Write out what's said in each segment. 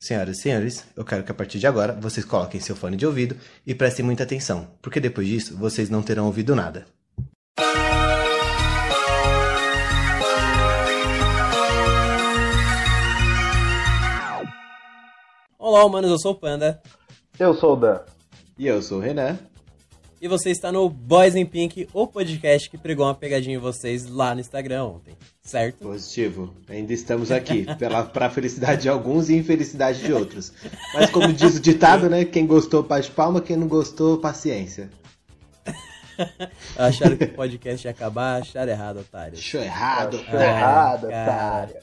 Senhoras e senhores, eu quero que a partir de agora vocês coloquem seu fone de ouvido e prestem muita atenção, porque depois disso vocês não terão ouvido nada. Olá, humanos, eu sou o Panda. Eu sou o Dan. E eu sou o Renan. E você está no Boys in Pink, o podcast que pregou uma pegadinha em vocês lá no Instagram ontem, certo? Positivo. Ainda estamos aqui, pela, pra felicidade de alguns e infelicidade de outros. Mas como diz o ditado, né? Quem gostou, bate palma, quem não gostou, paciência. Acharam que o podcast ia acabar, acharam errado, otário. Achou errado. Achou errado, É, cara. otário.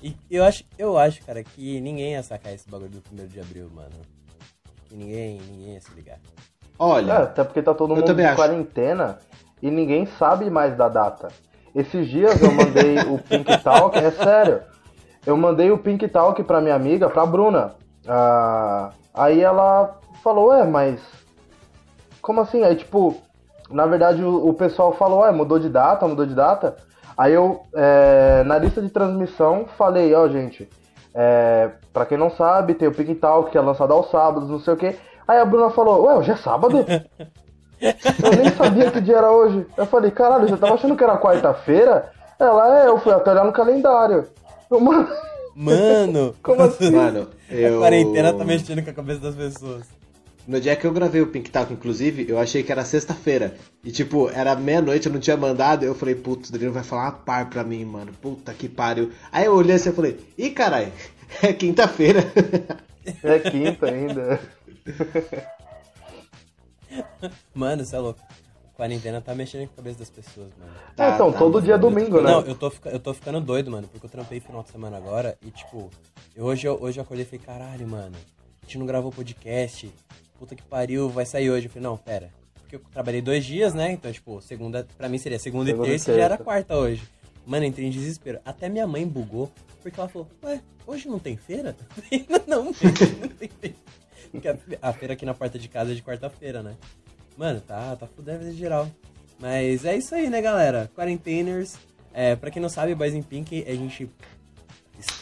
E eu acho, eu acho, cara, que ninguém ia sacar esse bagulho do primeiro de abril, mano. Que ninguém, ninguém ia se ligar. É, Olha, até porque tá todo mundo em acho. quarentena e ninguém sabe mais da data. Esses dias eu mandei o Pink Talk, é sério. Eu mandei o Pink Talk pra minha amiga, pra Bruna. Ah, aí ela falou, ué, mas. Como assim? Aí, tipo, na verdade o, o pessoal falou, ué, mudou de data, mudou de data. Aí eu, é, na lista de transmissão, falei, ó, gente, é, pra quem não sabe, tem o Pink Talk, que é lançado aos sábados, não sei o quê. Aí a Bruna falou, ué, hoje é sábado? Eu nem sabia que dia era hoje. Eu falei, caralho, já tava achando que era quarta-feira? Ela, é, eu fui até olhar no calendário. Eu, mano, Mano, Como assim? mano, a eu. quarentena tá mexendo com a cabeça das pessoas. No dia que eu gravei o Pink Talk, inclusive, eu achei que era sexta-feira. E, tipo, era meia-noite, eu não tinha mandado. Eu falei, putz, o Danilo vai falar uma par pra mim, mano. Puta que pariu. Aí eu olhei assim e falei, ih, caralho, é quinta-feira. é quinta ainda. Mano, você é louco. Quarentena tá mexendo com a cabeça das pessoas, mano. Tá, É, então, tá, todo tá, dia é domingo, né? Não, eu tô, fica- eu tô ficando doido, mano, porque eu trampei final de semana agora e, tipo, eu- hoje, eu, hoje eu acordei e falei, caralho, mano, a gente não gravou podcast, puta que pariu, vai sair hoje. Eu falei, não, pera, porque eu trabalhei dois dias, né? Então, tipo, segunda, pra mim seria segunda, Segunda e terça e já era quarta hoje. Mano, entrei em desespero. Até minha mãe bugou, porque ela falou, ué, hoje não tem feira? Eu falei, não, gente, não tem feira. Porque a, a feira aqui na porta de casa é de quarta-feira, né? Mano, tá, tá fudendo vida geral. Mas é isso aí, né, galera? Quarenteners. É, pra quem não sabe, Boys in Pink, a gente.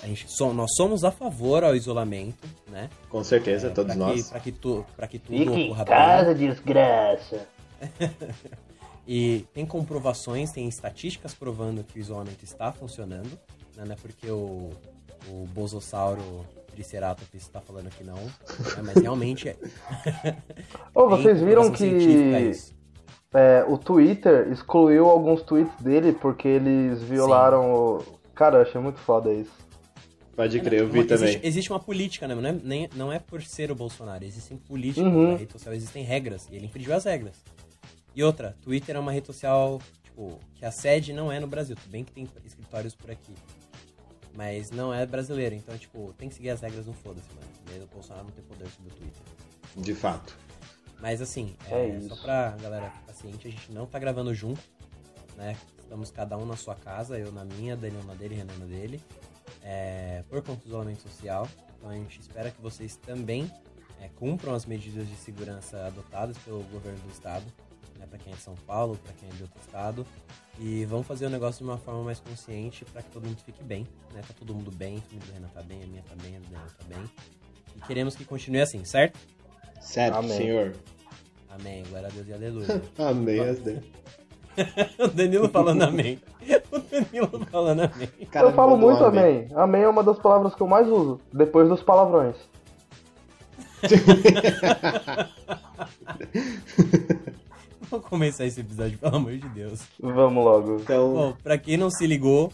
A gente so- nós somos a favor ao isolamento, né? Com certeza, todos pra nós. Que, pra, que tu, pra que tudo Fique em ocorra bem. casa, desgraça. E tem comprovações, tem estatísticas provando que o isolamento está funcionando, né? Não é porque o, o Bosossauro Triceratops está falando que não, né? mas realmente é. Ô, tem vocês viram que é, o Twitter excluiu alguns tweets dele porque eles violaram o. Cara, eu achei muito foda isso. Pode crer, eu vi também. Existe, existe uma política, né? Não é, nem, não é por ser o Bolsonaro, existem políticas Uhum. na rede social, existem regras, e ele infringiu as regras. E outra, Twitter é uma rede social, tipo, que a sede não é no Brasil, tudo bem que tem escritórios por aqui. Mas não é brasileira, então, tipo, tem que seguir as regras, não foda-se, mano. Mesmo o Bolsonaro não tem poder sobre o Twitter. De fato. Mas assim, É é, só pra galera ficar ciente, a gente não tá gravando junto, né? Estamos cada um na sua casa, eu na minha, Daniel na dele, Renan na dele, é, por conta do isolamento social. Então a gente espera que vocês também é, cumpram as medidas de segurança adotadas pelo governo do estado, né? Pra quem é de São Paulo, pra quem é de outro estado. E vamos fazer o negócio de uma forma mais consciente pra que todo mundo fique bem, né? Tá todo mundo bem, a família do Renan tá bem, a minha tá bem, a do Daniel tá bem. E queremos que continue assim, certo? Certo, Amém. senhor. Amém, glória a Deus e aleluia. Amém, as Deus. o Danilo falando amém. O Danilo falando amém. Cara, eu falo muito amém. Amém é uma das palavras que eu mais uso, depois dos palavrões. Vamos começar esse episódio, pelo amor de Deus. Vamos logo. Então, Bom, pra quem não se ligou,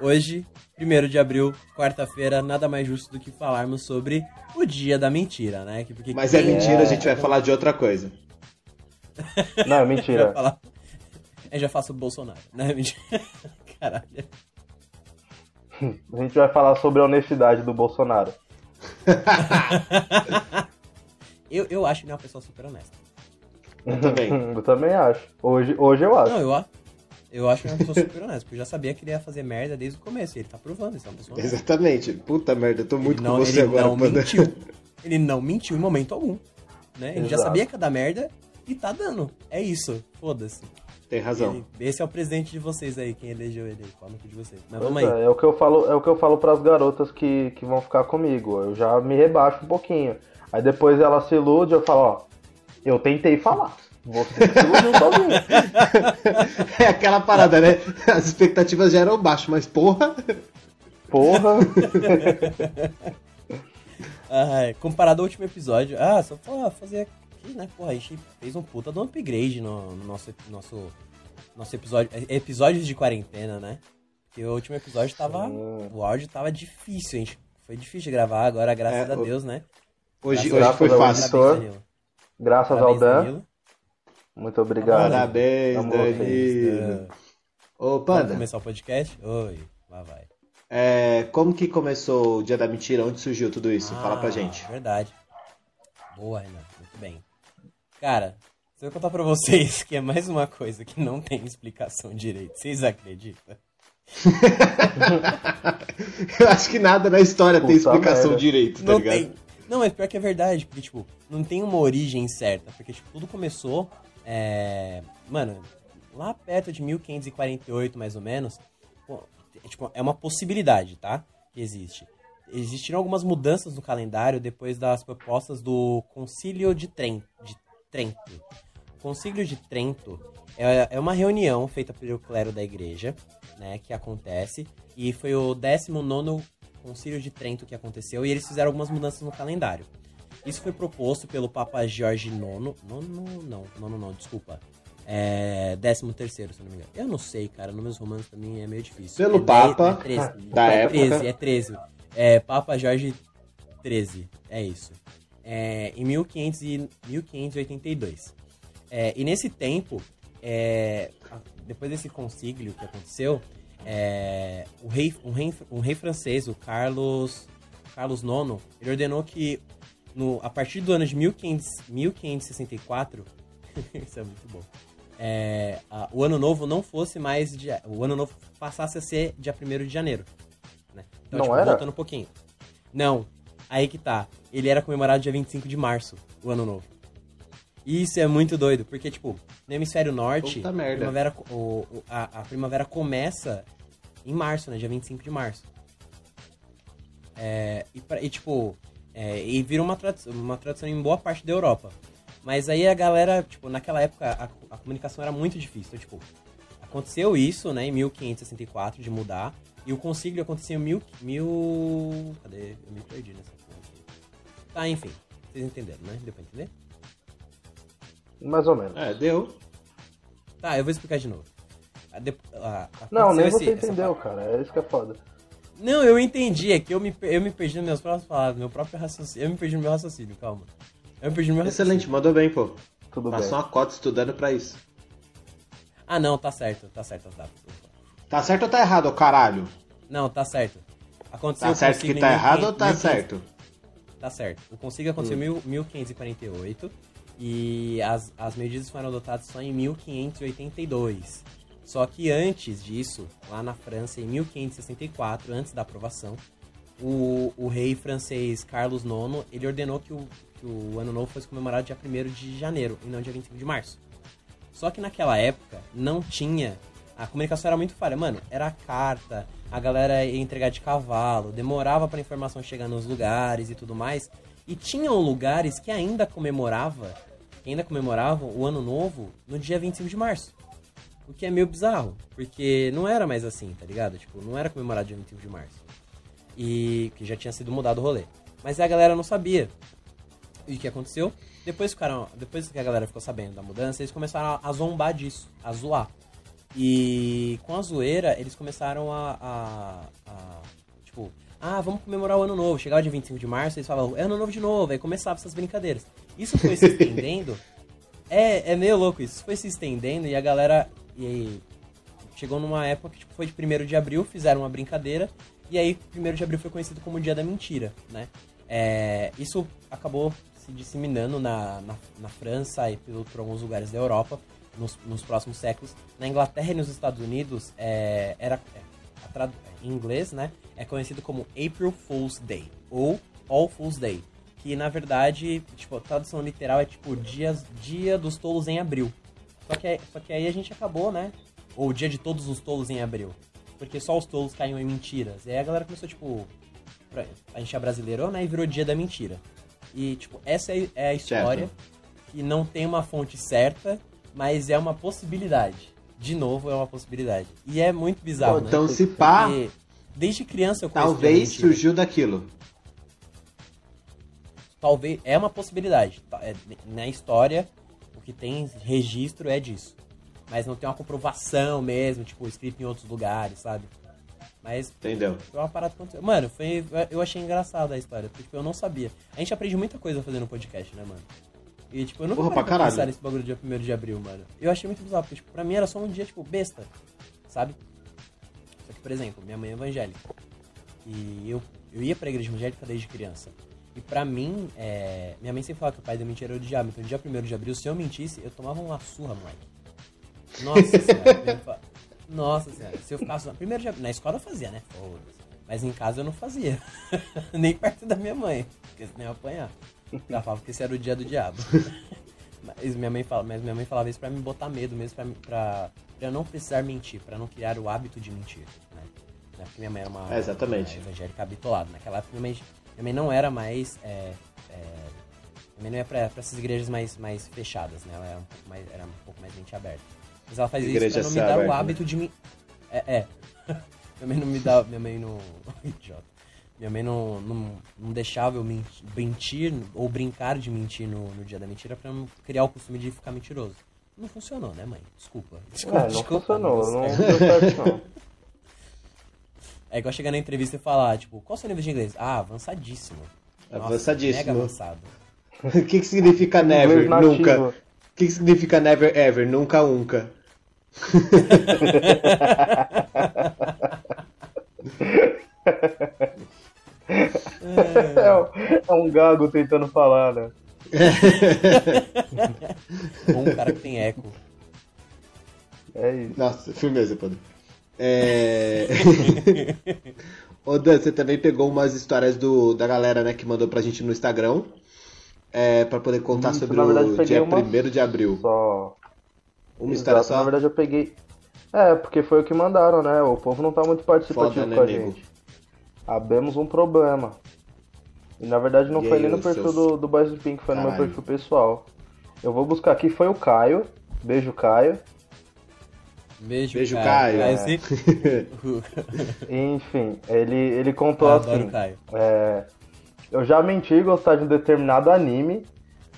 hoje, 1 de abril, quarta-feira, nada mais justo do que falarmos sobre o dia da mentira, né? Que- Porque mas é mentira, a gente vai falar de outra coisa. Não, é mentira. falar. Eu já faço o Bolsonaro, né? Mentira. Caralho. A gente vai falar sobre a honestidade do Bolsonaro. Eu, eu acho que ele é uma pessoa super honesta. Eu também. Eu também acho. Hoje, hoje eu acho. Não, eu, a- eu acho que ele é uma pessoa super honesta, porque eu já sabia que ele ia fazer merda desde o começo. E ele tá provando, isso é uma pessoa honesta. Exatamente. Puta merda, eu tô muito ele não, com você ele agora, não mentiu. Ele não mentiu em momento algum. Né? Ele já sabia que ia dar merda e tá dando. É isso. Foda-se. Tem razão. Esse é o presente de vocês aí, quem elegeu ele no cu de vocês? Mas Pois vamos aí. é, é o que eu falo, é o que eu falo pras garotas que, que vão ficar comigo. Eu já me rebaixo um pouquinho. Aí depois ela se ilude, eu falo, ó, eu tentei falar. Você se iludiu sozinho. É aquela parada, né? As expectativas já eram baixas, mas porra. Porra. Ah, comparado ao último episódio. Ah, só pra fazer aqui, né? Porra, a gente fez um puta do upgrade no, no nosso, nosso, nosso episódio. é, Episódios de quarentena, né? Porque o último episódio tava. O áudio tava difícil, gente. Foi difícil de gravar, agora, graças É, a Deus, né? Hoje, Graças hoje foi fácil. Editor. Parabéns. Graças ao Dan. Danilo. Muito obrigado. Parabéns, Amo Danilo. Ô, Vamos Panda, começar o podcast? Oi, lá vai. é, como que começou o Dia da Mentira? Onde surgiu tudo isso? Fala pra Ah, gente. Verdade. Boa, Renan. Muito bem. Cara, se eu contar pra vocês que é mais uma coisa que não tem explicação direito, vocês acreditam? Eu acho que nada na história tem Puta explicação merda. direito, tá não ligado? tem. Não, mas pior que é verdade, porque, tipo, não tem uma origem certa. Porque, tipo, tudo começou. É... Mano, lá perto de 1548, mais ou menos. é, tipo, é uma possibilidade, tá? Que existe. Existiram algumas mudanças no calendário depois das propostas do Concílio de Trento. O Concílio de Trento é, é uma reunião feita pelo clero da igreja, né? Que acontece. E foi o 19 Concílio de Trento que aconteceu e eles fizeram algumas mudanças no calendário. Isso foi proposto pelo Papa Jorge IX. Nono, não, nono não, desculpa. É. Décimo terceiro, se não me engano. Eu não sei, cara. Números romanos também é meio difícil. Pelo é Papa é 13. da é época. 13, é 13. É Papa Jorge 13. É isso. É, em 1500 e 1582. É, e nesse tempo, é, depois desse concílio que aconteceu, é, o rei, um, rei, um rei francês, o Carlos, Carlos IX, ele ordenou que no, a partir do ano de 1500, 1564, isso é muito bom, é, a- o ano novo não fosse mais dia, o ano novo passasse a ser dia 1 de janeiro. Né? Então, Não tipo, era? voltando um pouquinho. Não, aí que tá. Ele era comemorado dia 25 de março, o ano novo. E Isso é muito doido, porque, tipo, no hemisfério norte, Puta a merda. primavera, o- o- a, a primavera começa em março, né? Dia 25 de março. É, e, pra- e, tipo, é, e vira uma, tradi- uma tradição em boa parte da Europa. Mas aí a galera, tipo, naquela época a, a comunicação era muito difícil. Então, tipo, aconteceu isso, né, em 1564, de mudar. E o concílio aconteceu em mil, mil... Cadê? Eu me perdi nessa porra aqui. Tá, enfim. Vocês entenderam, né? Deu pra entender? Mais ou menos. É, deu. Tá, eu vou explicar de novo. A de- a- Não, nem esse- você essa entendeu, cara. É isso que é foda. Não, eu entendi. É que eu me, eu me perdi nas minhas próprias palavras, meu próprio raciocínio. Eu me perdi no meu raciocínio, calma. Eu me perdi no meu raciocínio. Excelente, mandou bem, pô. Tudo Passou bem. uma cota estudando pra isso. Ah, não, tá certo. Tá certo as datas. Tá certo ou tá errado, ô caralho? Não, tá certo. Aconteceu Tá certo que tá 1500 errado ou tá 1500 certo? Tá certo. O concílio aconteceu em mil- 1548 e as, as medidas foram adotadas só em 1582. Só que antes disso, lá na França, em 1564, antes da aprovação, o, o rei francês Carlos IX, ele ordenou que o, que o ano novo fosse comemorado dia 1 de janeiro e não dia 25 de março. Só que naquela época não tinha. A comunicação era muito falha. Mano, era carta, a galera ia entregar de cavalo, demorava pra informação chegar nos lugares e tudo mais. E tinham lugares que ainda comemorava, que ainda comemoravam o ano novo no dia 25 de março. O que é meio bizarro, porque não era mais assim, tá ligado? Tipo, não era comemorado dia 25 de março. E que já tinha sido mudado o rolê. Mas a galera não sabia. E o que aconteceu? Depois, ficaram, depois que a galera ficou sabendo da mudança, eles começaram a, zombar disso, a zoar. E com a zoeira, eles começaram a, a- a, Tipo, ah, vamos comemorar o ano novo. Chegava dia 25 de março, eles falavam, é ano novo de novo. Aí começava essas brincadeiras. Isso foi se estendendo. é, é meio louco isso. Foi se estendendo e a galera. E aí, chegou numa época que tipo, foi de 1 de abril, fizeram uma brincadeira. E aí, 1 de abril foi conhecido como o Dia da Mentira, né? É, isso acabou se disseminando na, na, na França e por, por alguns lugares da Europa nos, nos próximos séculos. Na Inglaterra e nos Estados Unidos, é, era, em inglês, né? É conhecido como April Fool's Day ou All Fool's Day. Que na verdade, tipo, a tradução literal é tipo dias, Dia dos Tolos em Abril. Só que, só que aí a gente acabou, né? Ou o dia de todos os tolos em abril. Porque só os tolos caíam em mentiras. E aí a galera começou, tipo. pra- A gente é brasileiro, né? E virou dia da mentira. E, tipo, essa é é a história que não tem uma fonte certa, mas é uma possibilidade. De novo, é uma possibilidade. E é muito bizarro, né? Então, se pá, Porque desde criança eu conheço talvez surgiu daquilo. Talvez. É uma possibilidade. Tá, é, na história, o que tem registro é disso. Mas não tem uma comprovação mesmo, tipo, escrito em outros lugares, sabe? Mas Entendeu? foi uma parada que aconteceu. Mano, foi, eu achei engraçada a história, porque tipo, eu não sabia. A gente aprende muita coisa fazendo podcast, né, mano? E, tipo, eu nunca Porra, parei pra pensar nesse bagulho do dia 1 de abril, mano. Eu achei muito bizarro, porque, tipo, pra mim era só um dia, tipo, besta, sabe? Só que, por exemplo, minha mãe é evangélica. E eu, eu ia pra igreja evangélica desde criança. E pra mim, é, minha mãe sempre falava que o pai da mentira era o diabo. Então, no dia 1 de abril, se eu mentisse, eu tomava uma surra, moleque. Nossa senhora. Nossa senhora. Se eu ficasse... Primeiro dia... Na escola eu fazia, né? Foda-se. Mas em casa eu não fazia. Nem perto da minha mãe. Porque senão eu apanhar. Ela falava que esse era o dia do diabo. Mas minha mãe, fala, mas minha mãe falava isso pra me botar medo mesmo, pra, pra, pra eu não precisar mentir, pra não criar o hábito de mentir, né? Né? Porque minha mãe era uma, É, exatamente. uma evangélica bitolada. Naquela época, minha mãe, minha mãe não era mais... É, é, minha mãe não ia pra, pra essas igrejas mais, mais fechadas, né? Ela era um pouco mais, era um pouco mais mente aberta. Mas ela fazia Igreja isso pra não me dar o aberto, né? hábito de mim... É, é. minha mãe não me dá... Minha mãe não... Idiota. Minha mãe não, não, não deixava eu mentir, ou brincar de mentir no, no dia da mentira pra não criar o costume de ficar mentiroso. Não funcionou, né, mãe? Desculpa. Desculpa, É, não desculpa, funcionou, não certo. deu certo não. É igual chegar na entrevista e falar, tipo, qual é o seu nível de inglês? Ah, avançadíssimo. Nossa, Avançadíssimo. Mega avançado. O que, que significa never? Nunca. O que, que significa never ever? Nunca, nunca. É, um- é um gago tentando falar, né? Ou um cara que tem eco. É isso. Nossa, firmeza, Padre. É... Ô Dan, você também pegou umas histórias do, da galera, né, que mandou pra gente no Instagram. É, pra poder contar Isso, sobre na verdade, o dia uma 1 de abril. Só. Uma história Exato, Na só? verdade eu peguei. É, porque foi o que mandaram, né? O povo não tá muito participativo Foda, né, com a nego? gente. Abemos um problema. E na verdade não E foi aí, nem no perfil seus- do, do Boys do Pink, foi no meu Caralho. perfil pessoal. Eu vou buscar aqui, foi o Caio. Beijo, Caio. Beijo, Beijo, Caio. Caio. sim. Enfim, ele, ele contou Eu assim. Caio. É, eu já menti gostar de um determinado anime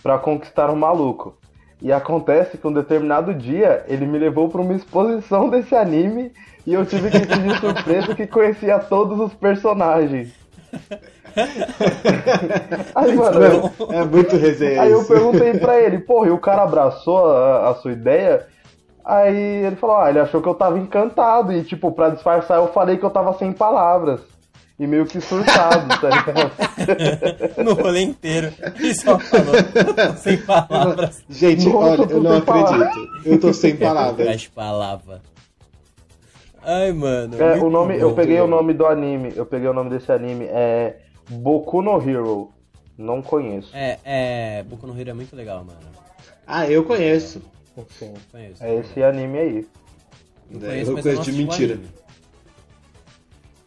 pra conquistar um maluco. E acontece que um determinado dia ele me levou pra uma exposição desse anime e eu tive que fingir surpresa que conhecia todos os personagens. Aí, mano, eu- É muito resenha aí eu perguntei pra ele, porra, e o cara abraçou a, a sua ideia? Aí ele falou, ah, ele achou que eu tava encantado e, tipo, pra disfarçar eu falei que eu tava sem palavras. E meio que surtado, tá ligado? No rolê inteiro. Ele só falou. Sem palavras. Gente, Nossa, olha, eu não sem palavras. acredito. Eu tô sem palavras. Traz palavra. Ai, mano. É, o nome, bom. eu peguei o nome do anime, eu peguei o nome desse anime, é Boku no Hero. Não conheço. É, é. Boku no Hero é muito legal, mano. Ah, eu conheço. Enfim, Conheço. é esse anime aí. Eu É, conheço, eu mas conheço não de mentira. anime.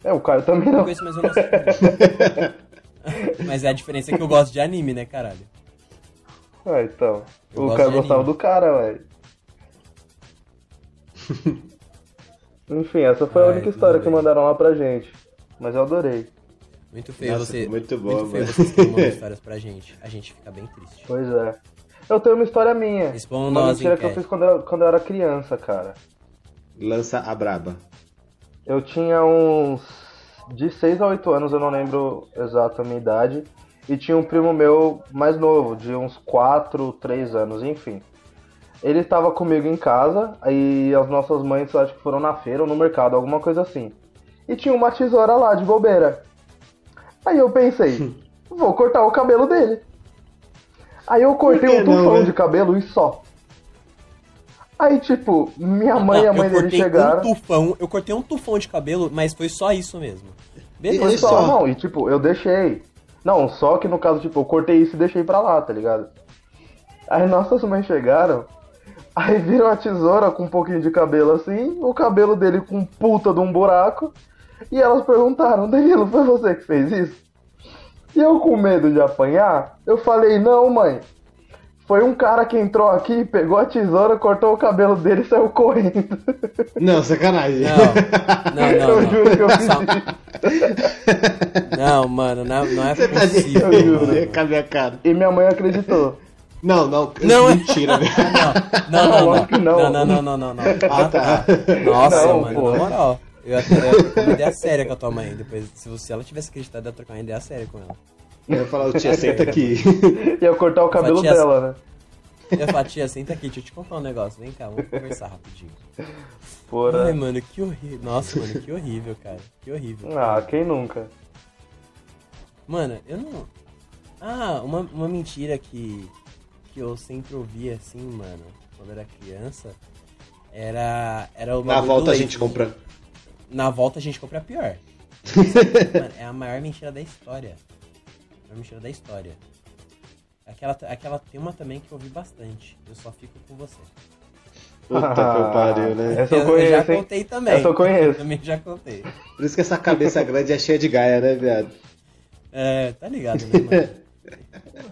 É, o Caio também Eu não. conheço, mas eu não. Mas é a diferença é que eu gosto de anime, né, caralho? Ah, então. Eu o de gostava anime. do cara, velho. Enfim, essa foi a Ai, única história que mandaram lá pra gente. Mas eu adorei. Muito feio Nossa, você. muito boa, feio mano. vocês que mandam histórias pra gente. A gente fica bem triste. Pois é. Eu tenho uma história minha. Respondam Uma nós, mentira que eu fiz quando eu, quando eu era criança, cara. Lança a braba. Eu tinha uns. De 6 a 8 anos, eu não lembro exato a minha idade. E tinha um primo meu mais novo, de uns 4, 3 anos, enfim. Ele estava comigo em casa, aí as nossas mães acho que foram na feira ou no mercado, alguma coisa assim. E tinha uma tesoura lá de bobeira. Aí eu pensei, vou cortar o cabelo dele. Aí eu cortei um não, tufão né? de cabelo e só. Aí, tipo, minha mãe e a mãe eu dele cortei chegaram. um tufão, eu cortei um tufão de cabelo, mas foi só isso mesmo. Beleza. Foi E só, só? não, e tipo, eu deixei. Não, só que no caso, tipo, eu cortei isso e deixei pra lá, tá ligado? Aí nossas mães chegaram, Aí vira uma tesoura com um pouquinho de cabelo assim, o cabelo dele com puta de um buraco. E elas perguntaram, Danilo, foi você que fez isso? E eu com medo de apanhar, eu falei, não, mãe. Foi um cara que entrou aqui, pegou a tesoura, cortou o cabelo dele e saiu correndo. Não, sacanagem. Não, não, não. eu não. juro que eu fiz Só-. Não, mano, não, não é Você tá de possível. eu juro. mano. com a minha cara. E minha mãe acreditou. Não, não, Não, é- mentira, velho. Não, não, não, não. não. Não, não, não, não, não. Ah, tá. Nossa, Não, mano, pô. na moral. Eu ter uma ideia séria com a tua mãe. Depois, se, você, se ela tivesse acreditado, eu ia trocar uma ideia séria com ela. Eu ia falar, tia, senta aqui. Ia cortar o cabelo Tia- dela, né? Eu ia falar, tia, senta aqui, deixa eu te contar um negócio. Vem cá, vamos conversar rapidinho. Ai, Porra. mano, que horrível. Nossa, mano, que horrível, cara. Que horrível. Ah, quem nunca? Mano, eu não. Ah, uma, uma mentira que, que eu sempre ouvia assim, mano, quando era criança, era. Era o Na volta a gente compra. Na volta a gente compra a pior. Mano, é a maior mentira da história. A maior mentira da história. Aquela, aquela tem uma também que eu ouvi bastante. Eu só fico com você. Puta que eu pariu, né? Essa eu já conheço, hein? contei também. Essa eu conheço. também já contei. Por isso que essa cabeça grande é cheia de gaia, né, viado? É, tá ligado, né, mano?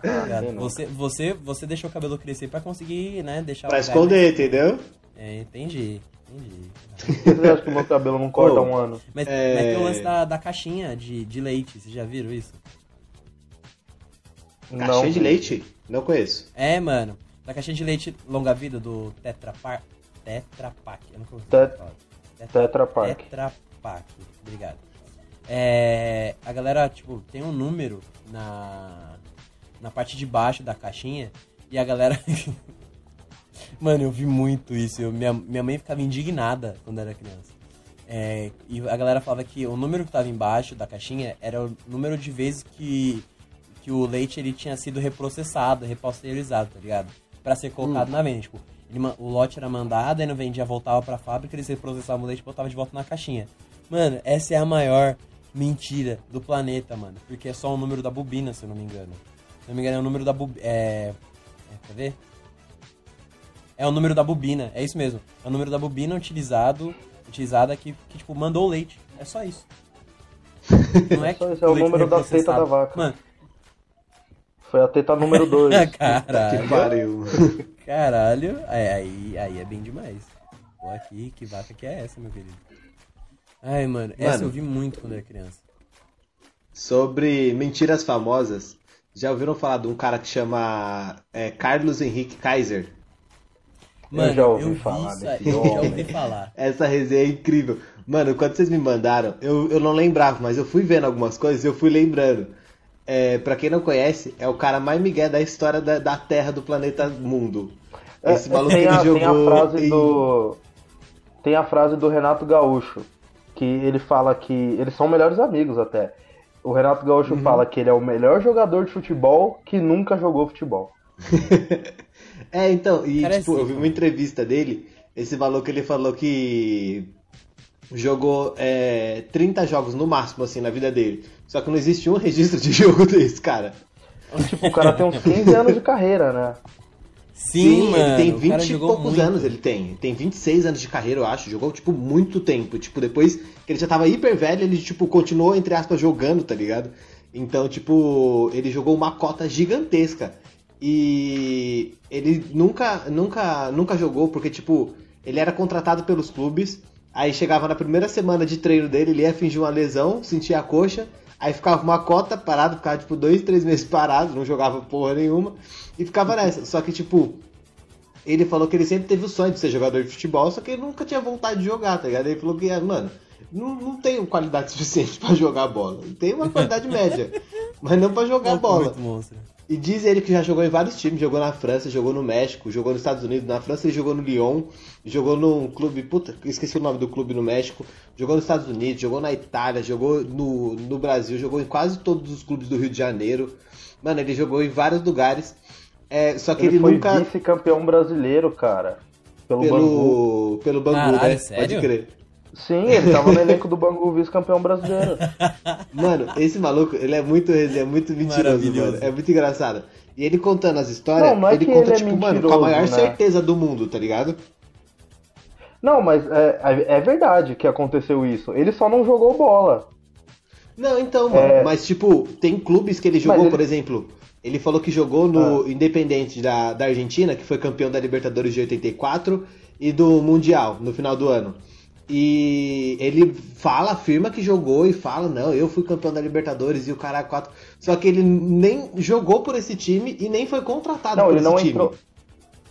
Tá não? Você, você, você deixou o cabelo crescer pra conseguir, né, deixar Pra esconder, entendeu? É, entendi, entendi. Você acha que o meu cabelo não corta Ô. um ano? Mas, É. mas tem o lance da, da caixinha de, de leite, vocês já viram isso? Caixinha de leite? Não conheço. É, mano. Da caixinha de leite longa vida do Tetra Pak. Tetra Pak. Eu não consigo Tet- falar. Tetra, Tetra Pak. Tetra Pak. Obrigado. É, a galera, tipo, tem um número na, na parte de baixo da caixinha e a galera. Mano, eu vi muito isso. Eu- minha, minha mãe ficava indignada quando era criança. É, e a galera falava que o número que tava embaixo da caixinha era o número de vezes que, que o leite ele tinha sido reprocessado, repasteurizado, tá ligado? Pra ser colocado na venda. Tipo, ele o lote era mandado, aí não vendia, voltava pra fábrica, eles reprocessavam o leite e botavam de volta na caixinha. Mano, essa é a maior mentira do planeta, mano. Porque é só o número da bobina, se eu não me engano. Não me engano, é o número da bobina. É... é. Quer ver? É o número da bobina, é isso mesmo. É o número da bobina utilizado, utilizada que, que tipo, mandou o leite. É só isso. Não é, É só que isso, é o leite número da reprocessado. teta da vaca. Mano, Foi a teta número 2. caralho. Que pariu. Caralho, aí, aí, aí é bem demais. Pô, aqui, que vaca que é essa, meu querido? Ai, mano, essa Mano. eu vi muito quando era criança. Sobre mentiras famosas, já ouviram falar de um cara que chama é, Carlos Henrique Kaiser? Mano, já ouvi vi falar desse aí, eu já homem. ouvi falar. Essa resenha é incrível. Mano, quando vocês me mandaram, eu, eu não lembrava, mas eu fui vendo algumas coisas e eu fui lembrando. É, pra quem não conhece, é o cara mais migué da história da, da Terra, do planeta Mundo. Esse maluco tem, ele a, jogou tem a frase em- do. Tem a frase do Renato Gaúcho. Que ele fala que. Eles são melhores amigos até. O Renato Gaúcho Uhum. fala que ele é o melhor jogador de futebol que nunca jogou futebol. É, então, e é tipo, assim, eu vi uma entrevista dele, esse maluco ele falou que jogou é, 30 jogos no máximo, assim, na vida dele. Só que não existe um registro de jogo desse, cara. Tipo, o cara tem uns 15 anos de carreira, né? Sim, mano. ele tem o cara 20 e poucos muito. anos, ele tem. Tem 26 anos de carreira, eu acho. Jogou, tipo, muito tempo. Tipo, depois que ele já tava hiper velho, ele, tipo, continuou, entre aspas, jogando, tá ligado? Então, tipo, ele jogou uma cota gigantesca. E ele nunca, nunca, nunca jogou, porque, tipo, ele era contratado pelos clubes. Aí chegava na primeira semana de treino dele, ele ia fingir uma lesão, sentia a coxa. Aí ficava uma cota parado, ficava tipo dois, três meses parado, não jogava porra nenhuma. E ficava nessa. Só que, tipo, ele falou que ele sempre teve o sonho de ser jogador de futebol, só que ele nunca tinha vontade de jogar, tá ligado? Ele falou que, ah, mano, não, não tenho qualidade suficiente pra jogar bola. Tem uma qualidade média, mas não pra jogar Muito, bola. muito monstro. E diz ele que já jogou em vários times, jogou na França, jogou no México, jogou nos Estados Unidos. Na França ele jogou no Lyon, jogou num clube, puta, esqueci o nome do clube no México, jogou nos Estados Unidos, jogou na Itália, jogou no, no Brasil, jogou em quase todos os clubes do Rio de Janeiro. Mano, ele jogou em vários lugares. É, só que Ele, ele, foi nunca. vice-campeão brasileiro, cara. Pelo, Bangu. Pelo, pelo Bangu, Caralho, né? sério? Pode crer. Sim, ele tava no elenco do Bangu vice-campeão brasileiro. Mano, esse maluco, ele é muito é muito mentiroso, mano. É muito engraçado. E ele contando as histórias, Não, não é ele que conta, ele é tipo, mano, com a maior né? certeza do mundo, tá ligado? Não, mas é, é verdade que aconteceu isso. Ele só não jogou bola. Não, então, mano, É. mas tipo, tem clubes que ele jogou, ele- Ah. por exemplo, ele falou que jogou no Independente da, da Argentina, que foi campeão da Libertadores de 84 e do Mundial no final do ano. E ele fala, afirma que jogou e fala, não, eu fui campeão da Libertadores e o cara 4. Só que ele nem jogou por esse time e nem foi contratado Não, por ele esse não time. entrou.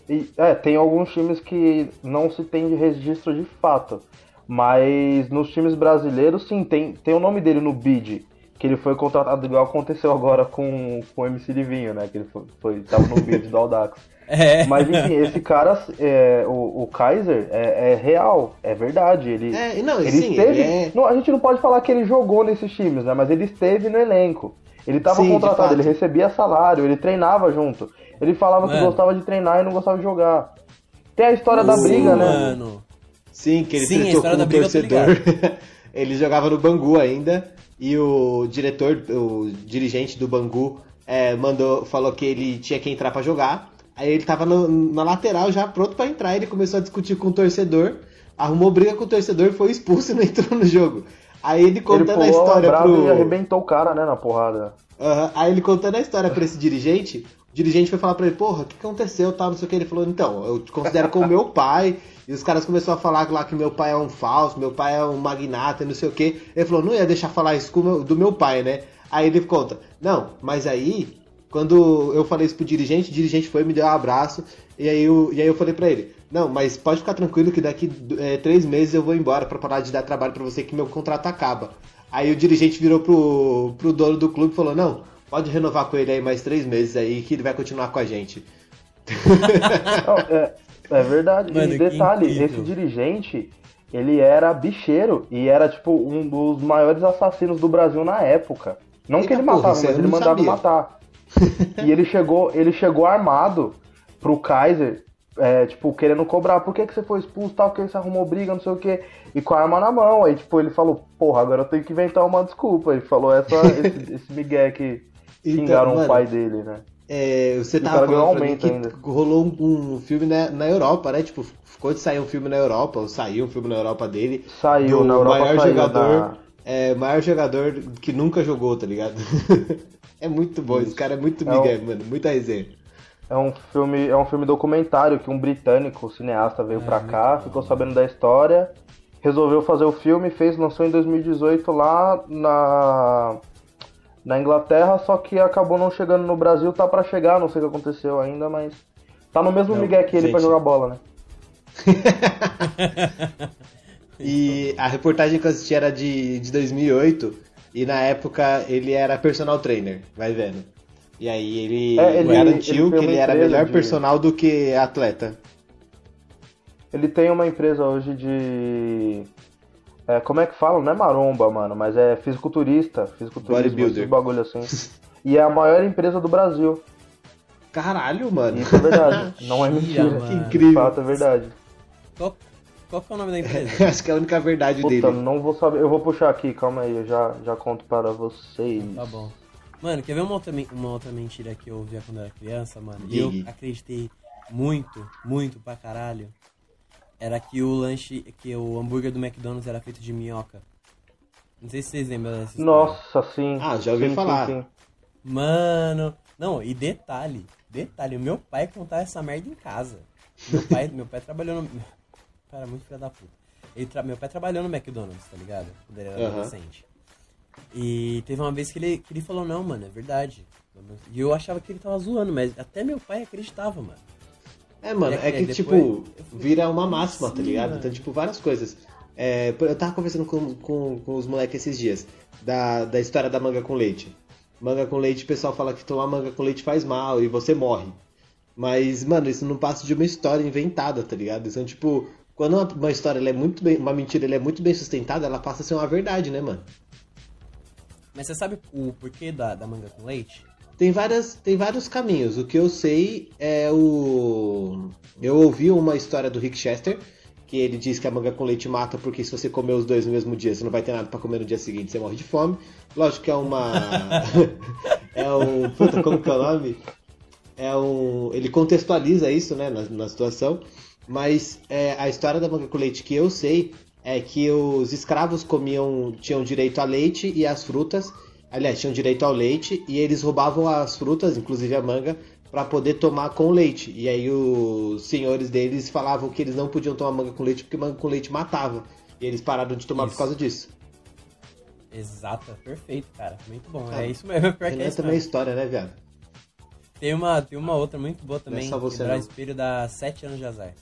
E, é, tem alguns times que não se tem de registro de fato. Mas nos times brasileiros, sim, tem, tem o nome dele no bid. Que ele foi contratado, igual aconteceu agora com, com o MC Livinho, né? Que ele foi, foi tava no bid do Audax. É. Mas enfim, esse cara, é, o, o Kaiser, é, é real, é verdade. Ele, É, não, ele sim, esteve. ele é- não, a gente não pode falar que ele jogou nesses times, né? Mas ele esteve no elenco. Ele estava Sim, contratado, ele recebia salário, ele treinava junto. Ele falava que Mano. gostava de treinar e não gostava de jogar. Tem a história da Sim, briga, né? Mano. Sim, que ele Sim, a história com da o briga torcedor. ele jogava no Bangu ainda. E o diretor, o dirigente do Bangu, é, mandou, falou que ele tinha que entrar pra jogar. Aí ele tava no- na lateral já pronto pra entrar. Ele começou a discutir com o torcedor, arrumou briga com o torcedor, foi expulso e não entrou no jogo. Aí ele Ele contando a pulou a história pro. e arrebentou o cara, né, na porrada. Aham, Aí ele contando a história pra esse dirigente, dirigente foi falar pra ele, porra, o que aconteceu, tal, não sei o que. Ele falou, então, eu te considero como meu pai. E os caras começaram a falar lá que meu pai é um falso, meu pai é um magnata e não sei o que. Ele falou, não ia deixar falar isso do meu pai, né? Aí ele conta, não, mas aí, quando eu falei isso pro dirigente, o dirigente foi me deu um abraço. E aí eu, e aí eu falei pra ele, não, mas pode ficar tranquilo que daqui é, três meses eu vou embora pra parar de dar trabalho pra você que meu contrato acaba. Aí o dirigente virou pro, pro dono do clube e falou, não, pode renovar com ele aí mais três meses aí que ele vai continuar com a gente. Não, é, é verdade. Mano, e detalhe, esse dirigente, ele era bicheiro e era, tipo, um dos maiores assassinos do Brasil na época. Não Eita que ele porra, matava, mas ele mandava sabia. matar. e ele chegou, ele chegou armado pro Kaiser, é, tipo, querendo cobrar, por que, que você foi expulso, tal, que você arrumou briga, não sei o que, e com a arma na mão. Aí, tipo, ele falou, porra, agora eu tenho que inventar uma desculpa. Ele falou essa, esse, esse migué que Então, xingaram mano, o pai dele, né? É, você o tava falando aumento que ainda. rolou um, um filme na, na Europa, né? Tipo, ficou de sair um filme na Europa, ou saiu um filme na Europa dele. Saiu, na Europa maior saiu, jogador, na- é, maior jogador que nunca jogou, tá ligado? é muito bom, esse Isso. cara é muito É um- migué, mano, muita resenha. É um filme, é um filme documentário que um britânico, cineasta, veio pra cá, ficou sabendo da história, resolveu fazer o filme, fez, lançou em 2018 lá na na Inglaterra, só que acabou não chegando no Brasil, tá pra chegar, não sei o que aconteceu ainda, mas tá no mesmo Não, migué que ele pra gente. jogar bola, né? E a reportagem que eu assisti era de, de 2008, e na época ele era personal trainer, vai vendo. E aí ele, É, ele- garantiu ele que ele era melhor de- personal do que atleta. Ele tem uma empresa hoje de é, como é que fala? Não é maromba, mano, mas é fisiculturista, Bodybuilder. esses bagulho assim. E é a maior empresa do Brasil. Caralho, mano. Isso é verdade. Não é Mentira. De Incrível. fato, é verdade. Qual, qual que é o nome da empresa? Acho que é a única verdade Puta, dele. não vou saber. Eu vou puxar aqui, calma aí, eu já, já conto para vocês. Tá bom. Mano, quer ver uma outra, uma outra mentira que eu ouvia quando eu era criança, mano? E eu acreditei muito, muito pra caralho. Era que o lanche, que o hambúrguer do McDonald's era feito de minhoca. Não sei se vocês lembram dessa história. Nossa, sim. Ah, já ouvi Sim, falar. Sim, sim. Mano, não, e detalhe, detalhe, o meu pai contava essa merda em casa. Meu pai, meu pai trabalhou no. Cara, muito filho da puta. Ele tra- Meu pai trabalhou no McDonald's, tá ligado? Quando ele era Aham. adolescente. E teve uma vez que ele, que ele falou, não, mano, é verdade. E eu achava que ele tava zoando, mas até meu pai acreditava, mano. É, mano, É, é que, é, tipo, vira uma máxima, tá Sim, ligado? mano. Então, tipo, várias coisas. É, eu tava conversando com, com, com os moleques esses dias, da, da história da manga com leite. Manga com leite, o pessoal fala que tomar manga com leite faz mal e você morre. Mas, mano, isso não passa de uma história inventada, tá ligado? Então, tipo, quando uma, uma história é muito bem. Uma mentira é muito bem sustentada, ela passa a ser uma verdade, né, mano? Mas você sabe o porquê da, da manga com leite? Tem, várias, tem vários caminhos. O que eu sei é o. Eu ouvi uma história do Rick Chester que ele diz que a manga com leite mata porque se você comer os dois no mesmo dia, você não vai ter nada para comer no dia seguinte, você morre de fome. Lógico que é uma é um, puta, como que é o nome? É um, ele contextualiza isso, né, na, na situação, mas é, a história da manga com leite que eu sei é que os escravos comiam, tinham direito a leite e as frutas, aliás, tinham direito ao leite e eles roubavam as frutas, inclusive a manga, para poder tomar com leite. E aí os senhores deles falavam que eles não podiam tomar manga com leite porque manga com leite matava. E eles pararam de tomar Isso. por causa disso. Exato, perfeito, cara. Muito bom. é isso mesmo, pior que é Renan isso também é história, né, viado? Tem uma, tem uma outra muito boa também, Não é só você, quebrar não. espelho dá 7 anos de azar.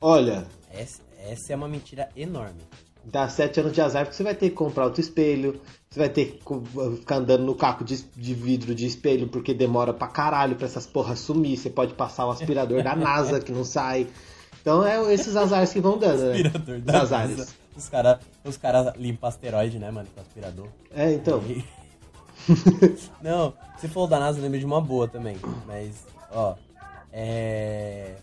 Olha, Essa, essa é uma mentira enorme. dá sete anos de azar porque você vai ter que comprar outro espelho, você vai ter que ficar andando no caco de, de vidro de espelho porque demora pra caralho pra essas porras sumir. Você pode passar o aspirador da NASA que não sai. Então é esses azares que vão dando, né? Aspirador Os da azares. NASA. Os caras os cara limpam asteroide, né, mano, com aspirador. É, então. E- Não, se for da NASA, eu lembro de uma boa também. Mas, ó, é.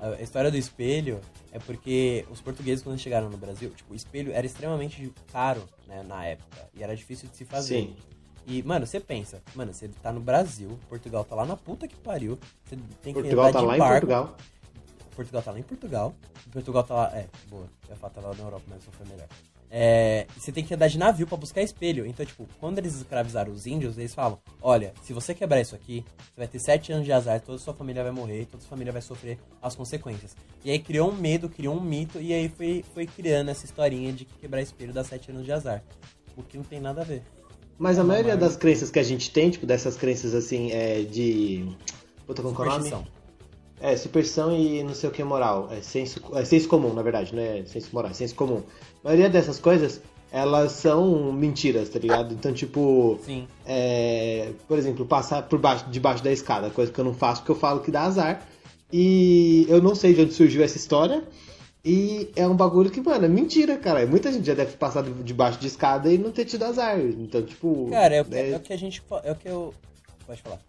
A história do espelho é porque os portugueses, quando chegaram no Brasil, tipo, o espelho era extremamente caro, né, na época. E era difícil de se fazer. Sim. E, mano, você pensa, mano, você tá no Brasil, Portugal tá lá na puta que pariu, você tem que Portugal tá de lá em barco. Portugal. Portugal tá lá em Portugal. Portugal tá lá. É, boa. Eu ia falar tá lá na Europa, mas não foi melhor. É, você tem que andar de navio pra buscar espelho. Então, tipo, quando eles escravizaram os índios, eles falam: Olha, se você quebrar isso aqui, você vai ter sete anos de azar, toda a sua família vai morrer, toda a sua família vai sofrer as consequências. E aí criou um medo, criou um mito, e aí foi, foi criando essa historinha de que quebrar espelho dá sete anos de azar. O que não tem nada a ver. Mas a maioria maior- das crenças que a gente tem, tipo, dessas crenças assim, é de. Puta, o nome? É, superstição e não sei o que moral. É senso, é senso comum, na verdade, não é senso moral, é senso comum. A maioria dessas coisas, elas são mentiras, tá ligado? Então, tipo, Sim. é, por exemplo, passar por baixo, debaixo da escada, coisa que eu não faço porque eu falo que dá azar. E eu não sei de onde surgiu essa história. E é um bagulho que, mano, é mentira, cara. Muita gente já deve passar debaixo de escada e não ter tido azar. Então, tipo. Cara, é, o que- é- é o que a gente. É o que eu. Pode falar.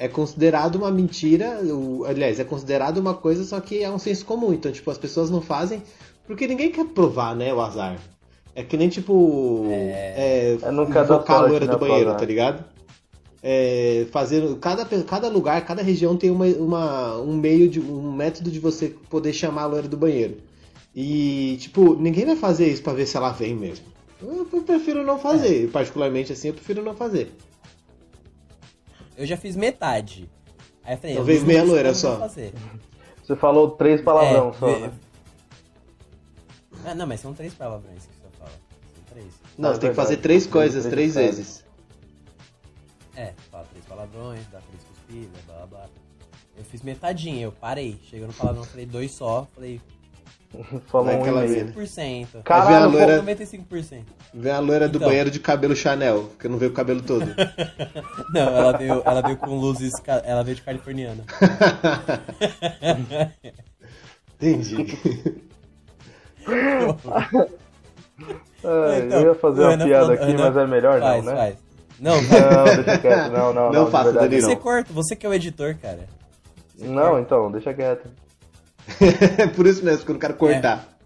É considerado uma mentira, o- aliás, é considerado uma coisa, só que é um senso comum. Então, tipo, as pessoas não fazem porque ninguém quer provar, né, o azar. É que nem, tipo, é, É invocar a loira do banheiro, tá ligado? É, fazer, cada, cada lugar, cada região tem uma, uma- um meio, de, um método de você poder chamar a loira do banheiro. E, tipo, ninguém vai fazer isso pra ver se ela vem mesmo. Eu, eu prefiro não fazer, particularmente assim, eu prefiro não fazer. Eu já fiz metade. Aí eu falei, Então eu veio não meia loira só. vou fazer. Você falou três palavrão É, só, né? Ah, não, mas são três palavrões que você fala. São três. Não, É você tem que fazer três Três coisas três vezes. vezes. É, fala três palavrões, dá três cuspidas, blá blá blá. Eu fiz metadinha, eu parei. Chegou no palavrão, falei dois só, falei Falou um aquela e-mail. vida. 5%. Caralho, Aí vem a loira- 95%. Vem a loira do Então. banheiro de cabelo Chanel, que não veio o cabelo todo. Não, ela veio, ela veio com luzes, ela veio de californiana. Entendi. É, Então, eu ia fazer uma piada falou- aqui, mas é melhor faz, não, né? faz. Não. Não, deixa quieto. Não, não, Não não. faça, Danilo. Você corta, você que é o editor, cara. Não, então, deixa quieto. É por isso mesmo que eu não quero cortar.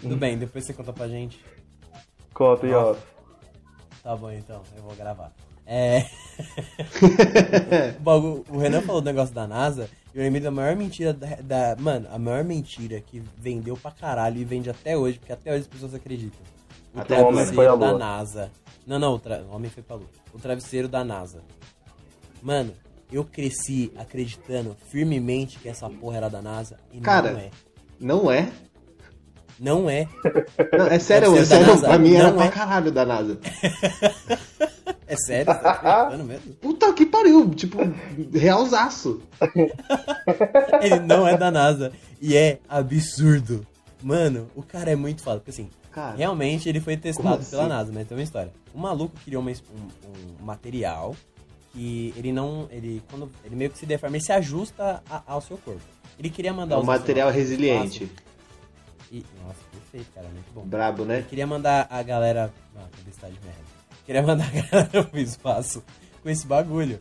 Tudo bem, depois você conta pra gente. Conta e ó. Tá bom, então, eu vou gravar. É. o, Renan falou do negócio da NASA. E eu lembrei da maior mentira da, da- Mano, a maior mentira que vendeu pra caralho e vende até hoje, porque até hoje as pessoas acreditam. O Até o homem foi à travesseiro da. NASA. Não, não, o, tra... o homem foi pra lua. O travesseiro da NASA. Mano, eu cresci acreditando firmemente que essa porra era da NASA e Cara, não é. Não é? Não é. Não, é sério, é sério. Pra mim era Não pra é. caralho da NASA. É sério? Você tá acreditando mesmo? Puta que pariu, tipo, realzaço. Ele não é da NASA. E é absurdo. Mano, o cara é muito foda. Porque assim, Cara, realmente ele foi testado assim? pela NASA, mas tem uma história. O maluco criou uma um, um material que ele não. Ele, quando, ele meio que se deforma, ele se ajusta a- ao seu corpo. Ele queria mandar é um os material resiliente. E, nossa, perfeito, cara, muito bom. Brabo, Ele né? queria mandar a galera. Ah, publicidade merda. Queria mandar a galera pro espaço com esse bagulho.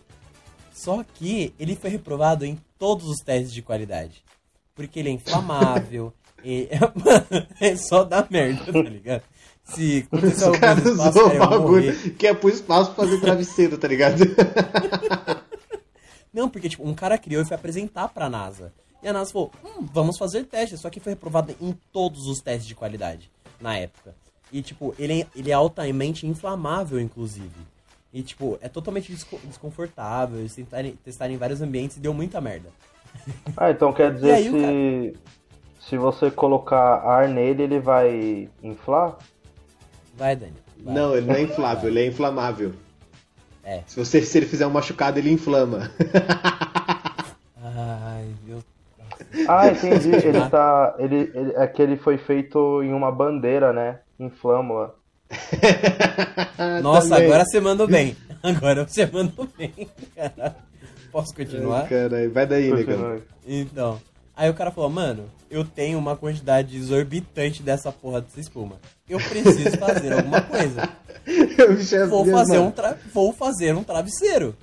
Só que ele foi reprovado em todos os testes de qualidade. porque ele é inflamável. e... Mano, é só dar merda, tá ligado? Se acontecer alguma coisa espaço, cara, eu vou morrer. que é pro espaço fazer travesseiro, tá ligado? Não, porque, tipo, um cara criou e foi apresentar pra NASA. E a NASA falou, hum, vamos fazer testes. Só que foi reprovado em todos os testes de qualidade, na época. E, tipo, ele, é- ele é altamente inflamável, inclusive. E, tipo, é totalmente desco- desconfortável. Eles tentarem, testaram em vários ambientes e deu muita merda. Ah, então quer dizer se, se você colocar ar nele, ele vai inflar? Vai, Dani. vai. Não, ele não é inflável, ele é inflamável. É. Se, você, se ele fizer um machucado, ele inflama. Ai, meu... Ah, entendi. Ele tá. Ele, ele, é que ele foi feito em uma bandeira, né? Em flâmula. Nossa, Também. agora você mandou bem. Agora você mandou bem, caralho. Posso continuar? Ai, vai daí, negão. Então. Aí o cara falou, mano, eu tenho uma quantidade exorbitante dessa porra dessa espuma. Eu preciso fazer alguma coisa. Vou fazer, um tra... Vou fazer um travesseiro.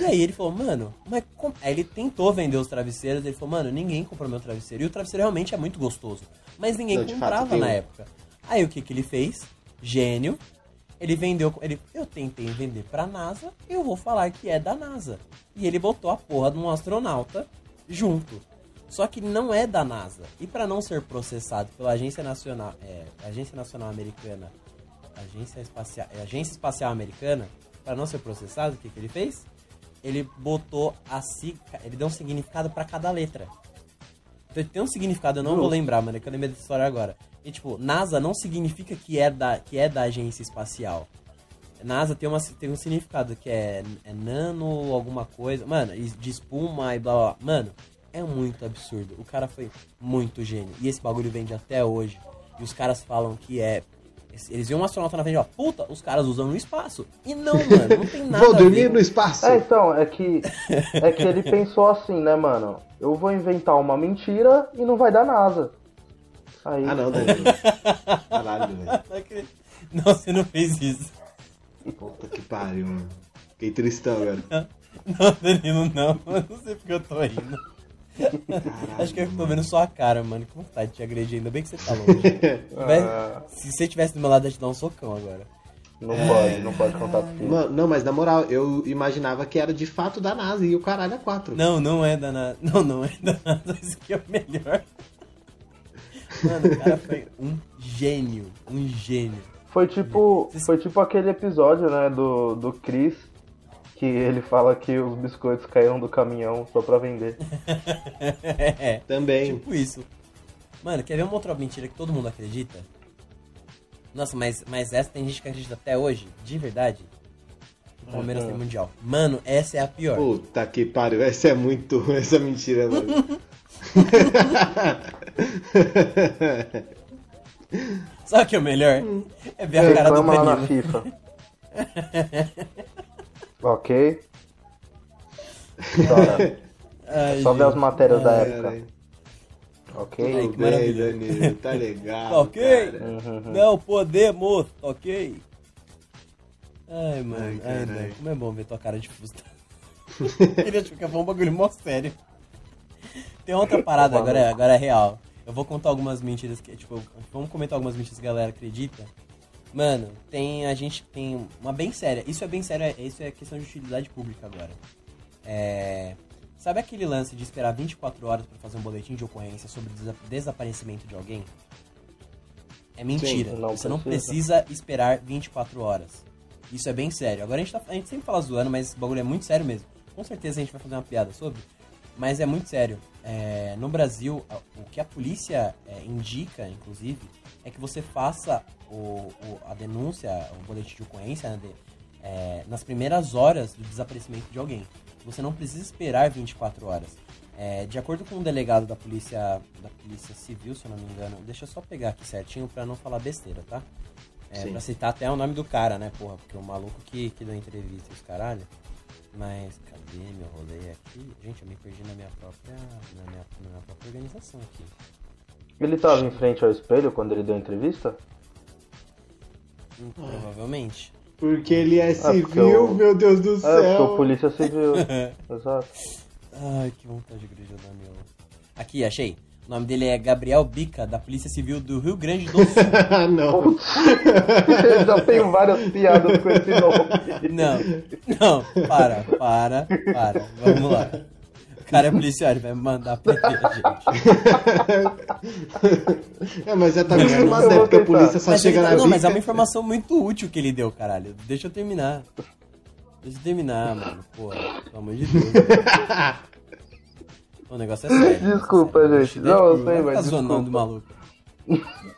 E aí ele falou, mano, mas como... Aí ele tentou vender os travesseiros, ele falou, mano, ninguém comprou meu travesseiro. E o travesseiro realmente é muito gostoso. Mas ninguém Não, fato, comprava tem na época. Aí o que que ele fez? Gênio. Ele vendeu, ele, eu tentei vender pra NASA, eu vou falar que é da NASA. E ele botou a porra de um astronauta junto. Só que não é da NASA. E pra não ser processado pela Agência Nacional, é, Agência Nacional Americana, Agência Espacial, é, Agência Espacial Americana, para não ser processado, o que, que ele fez? Ele botou a ele deu um significado pra cada letra. Então ele tem um significado, eu não vou lembrar, mano, é que eu lembrei dessa história agora. E tipo, NASA não significa que é da, que é da agência espacial. NASA tem, uma, tem um significado que é, é nano, alguma coisa. Mano, de espuma e blá blá. blá. Mano, é muito absurdo. O cara foi muito gênio. E esse bagulho vende até hoje. E os caras falam que é. Eles viam um astronauta na frente e ó, puta, os caras usam no espaço. E não, mano, não tem nada Vou a dormir ver. no espaço. É, então, é que, é que ele pensou assim, né, mano? Eu vou inventar uma mentira e não vai dar nada. Aí, Ah, não, Danilo. Caralho, velho. Não você não fez isso. Puta que pariu, mano. Fiquei tristão agora. Não, Danilo, não. Eu não sei porque eu tô rindo. Acho que eu tô vendo sua cara, mano. Com vontade de te agredir. Ainda bem que você tá longe. Ah. Se você tivesse do meu lado, eu ia te dar um socão agora. não pode, não pode contar com isso. Mano, não, mas na moral, eu imaginava que era de fato da NASA e o caralho é 4. Não, não é da NASA. Não, não é da NASA. Isso aqui é o melhor. Mano, o cara foi um gênio. Um gênio. Foi tipo, foi tipo aquele episódio, né, do, do Chris, que ele fala que os biscoitos caíram do caminhão só pra vender. é, Também. tipo isso. Mano, quer ver uma outra mentira que todo mundo acredita? Nossa, mas, mas essa tem gente que acredita até hoje, de verdade. O Palmeiras tem mundial. Mano, essa é a pior. Puta que pariu. Essa é muito. Essa é mentira, mano. Sabe o que é o melhor? É ver a cara do lá na. FIFA. Ok? Ai, Só ver as gente. matérias da Ai, época. caralho. Ok? Ai, que bem, maravilha. Danilo. Tá legal. Ok? cara. Uhum. Não podemos, ok? Ai, mano. Ai, Ai. Como é bom ver tua cara de frustrado. Ele achou que ia falar um bagulho mó sério. Tem outra parada, agora é, agora é real. Eu vou contar algumas mentiras que, tipo, vamos comentar algumas mentiras que a galera acredita. Mano, tem a gente tem uma bem séria. Isso é bem sério, é- isso é questão de utilidade pública agora. É, sabe aquele lance de esperar 24 horas pra fazer um boletim de ocorrência sobre desa- desaparecimento de alguém? É mentira. Sim, não Você não precisa. precisa esperar 24 horas. Isso é bem sério. Agora a gente, tá, a gente sempre fala zoando, mas esse bagulho é muito sério mesmo. Com certeza a gente vai fazer uma piada sobre. Mas é muito sério. É, no Brasil, o que a polícia é, indica, inclusive, é que você faça o, o- a denúncia, o boletim de ocorrência, né, de- é, nas primeiras horas do desaparecimento de alguém. Você não precisa esperar 24 horas. É, de acordo com um delegado da polícia, da polícia civil, se eu não me engano, deixa eu só pegar aqui certinho pra não falar besteira, tá? É, Sim. pra citar até o nome do cara, né, porra? Porque o maluco que, que deu entrevista os caralho. Mas cadê meu rolê aqui? Gente, eu me perdi na minha própria. na minha, na minha própria organização aqui. Ele tava em frente ao espelho quando ele deu a entrevista? Hum, Provavelmente. Porque ele é porque civil, eu- meu Deus do É, porque céu. o polícia civil. Exato. Ai, que vontade de igreja Danilo. Aqui, achei. O nome dele é Gabriel Bica, da Polícia Civil do Rio Grande do Sul. Ah, não. Eu já tenho várias piadas com esse nome. Não, não, para, para, para. Vamos lá. O cara é policial, ele vai me mandar prender a gente. É, mas é também informação, né? Porque a polícia só Mas, ele chega tá- na não, mas é bica- uma informação muito útil que ele deu, caralho. Deixa eu terminar. Deixa eu terminar, mano. Porra, pelo amor de Deus. O negócio é sério. Desculpa, Sério. gente. Não, eu vai sei, mas zoando desculpa. do maluco.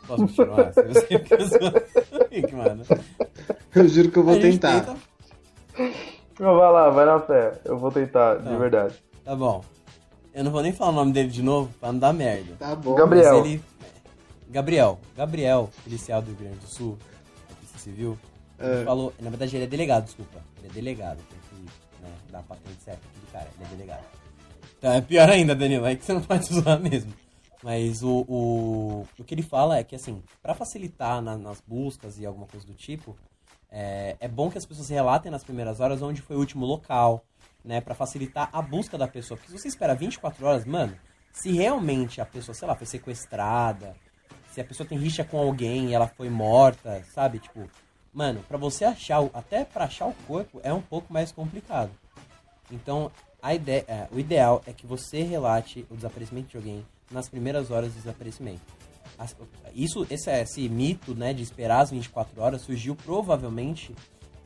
Posso continuar? Você fica zoando, mano. Eu juro que eu vou tentar. tenta- Não, vai lá, vai na fé. Eu vou tentar, de Tá. verdade. Tá bom. Eu não vou nem falar o nome dele de novo pra não dar merda. Tá bom. Gabriel. Ele... Gabriel. Gabriel, policial do Rio Grande do Sul, da Polícia Civil, ele É. falou... Na verdade, ele é delegado, desculpa. Ele é delegado, tem que né, dar a patente certa aqui do cara. Ele é delegado. Então é pior ainda, Danilo, é que você não pode usar mesmo. Mas o, o, o que ele fala é que, assim, pra facilitar na- nas buscas e alguma coisa do tipo, é, é bom que as pessoas relatem nas primeiras horas onde foi o último local, né? Pra facilitar a busca da pessoa. Porque se você espera 24 horas, mano, se realmente a pessoa, sei lá, foi sequestrada, se a pessoa tem rixa com alguém e ela foi morta, sabe? Tipo, mano, pra você achar, até pra achar o corpo é um pouco mais complicado. Então, a ideia, é, o ideal é que você relate o desaparecimento de alguém nas primeiras horas do desaparecimento. Isso, esse, esse mito, né, de esperar as 24 horas surgiu provavelmente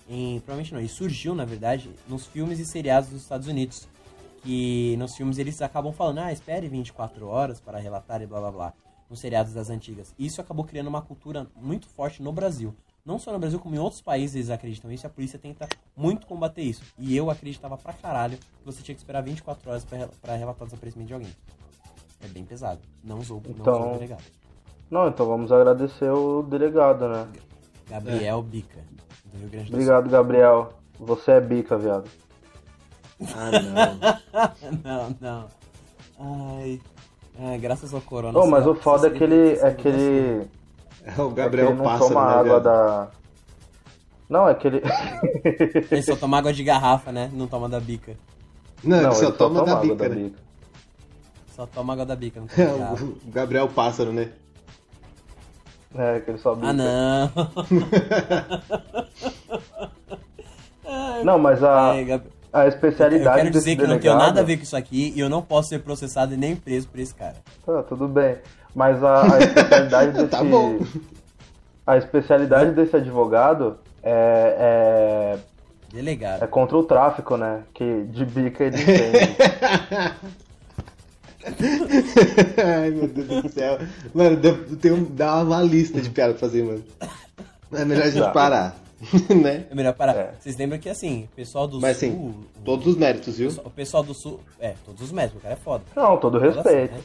em, provavelmente não, ele surgiu, na verdade, nos filmes e seriados dos Estados Unidos. Que nos filmes eles acabam falando, ah, espere 24 horas para relatar e blá blá blá. Nos seriados das antigas. Isso acabou criando uma cultura muito forte no Brasil. Não só no Brasil, como em outros países eles acreditam nisso e a polícia tenta muito combater isso. E eu acreditava pra caralho que você tinha que esperar 24 horas pra relatar o desaparecimento de alguém. É bem pesado. Não usou, não Então- usou o delegado. Não, então vamos agradecer o delegado, né? Gabriel Bica, do Rio Grande do Obrigado, Gabriel. Você é bica, viado. Ah, não. Sul. não, não. Ai. Ai, graças ao corona. Ô, mas o foda é que ele. É que ele. É o É Gabriel ele não Pássaro, toma né, água da. Não, é que ele. Ele só toma água de garrafa, né? Não toma da bica. Não, Não, ele só ele toma da água bica, né? bica. Só toma água da bica, não É, toma garrafa. o Gabriel Pássaro, né? É, que ele só bica. Ah, não. Não, mas a, Ai, Gab- a Eu especialidade quero desse dizer que eu não delegado... tenho nada a ver com isso aqui e eu não posso ser processado e nem preso por esse cara. Tá, tudo bem. Mas a, a especialidade desse... Tá bom. A especialidade desse advogado é, é, Delegado. é contra o tráfico, né? Que de bica ele entende. Ai, meu Deus do céu. Mano, deu- tem um, dá uma lista de piada pra fazer, mano. É melhor a gente Dá. parar. né? É melhor parar. É. Vocês lembram que assim, o pessoal do Mas sul. assim, o- todos os méritos, viu? O pessoal do sul. É, todos os médicos, o cara é foda. Não, todo assim, respeito. né?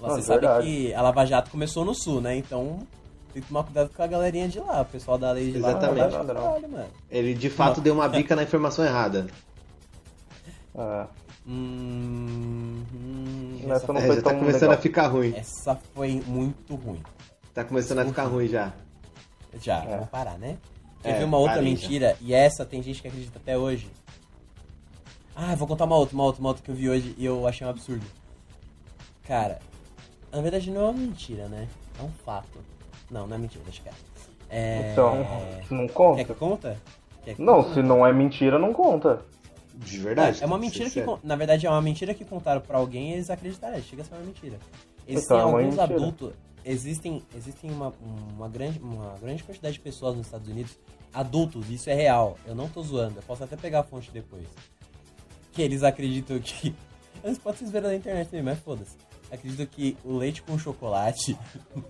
Não, Você de sabe verdade. que a Lava Jato começou no sul, né? Então tem que tomar cuidado com a galerinha de lá. O pessoal da lei de lá Exatamente. não Não, não. caralho, mano. Ele de fato deu uma bica na informação errada. É. Hum, hum, Essa essa, não É, já tá tão começando legal. a ficar ruim. essa foi muito ruim. Tá começando a ficar ruim já. Já, É. vamos parar, né? Quer É, uma outra já. mentira? E essa tem gente que acredita até hoje. Ah, eu vou contar uma outra, uma outra, uma outra que eu vi hoje e eu achei um absurdo. Cara, na verdade não é uma mentira, né? É um fato. Não, não é mentira, deixa quieto. É... Então, não Quer conta? que conta? Quer que Não, conta? se não é mentira, não conta. De verdade. É uma tem mentira que, con- na verdade, é uma mentira que contaram pra alguém e eles acreditaram. É, Chega a ser uma mentira. Existem Então, é uma alguns mentira. adultos, existem, existem uma, uma, grande, uma grande quantidade de pessoas nos Estados Unidos, adultos, isso é real. Eu não tô zoando, eu posso até pegar a fonte depois. Que eles acreditam que. Eles podem vocês verem na internet também, mas foda-se. Acreditam que o leite com chocolate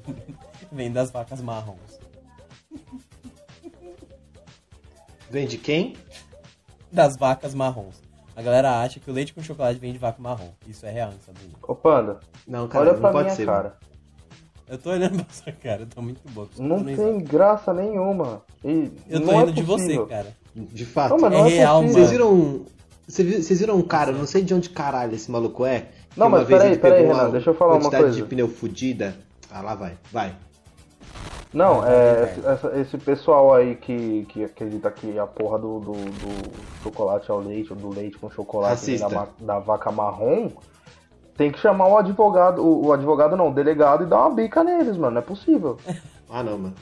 vem das vacas marrons. Vem de quem? Das vacas marrons. A galera acha que o leite com chocolate vem de vaca marrom. Isso é real nos Estados Unidos. Ô, Panda, Não, cara, olha não pra pode minha ser. cara. Eu tô olhando pra sua cara, eu tô muito bobo. Não tem graça nenhuma. E Eu tô não indo é de você, cara. De fato. Não, É não é, real, possível. Vocês viram. um- Vocês vi- vocês viram um cara, eu não sei de onde caralho esse maluco é. Não, uma mas vez peraí, peraí, Renan, deixa eu falar uma coisa. de pneu fudida. Ah, lá vai. Vai. Não, é, esse, esse pessoal aí que, que acredita que a porra do, do, do chocolate ao leite, ou do leite com chocolate da, da vaca marrom, Tem que chamar o advogado, o, o advogado não, o delegado e dar uma bica neles, mano. Não é possível. Ah, não, mano.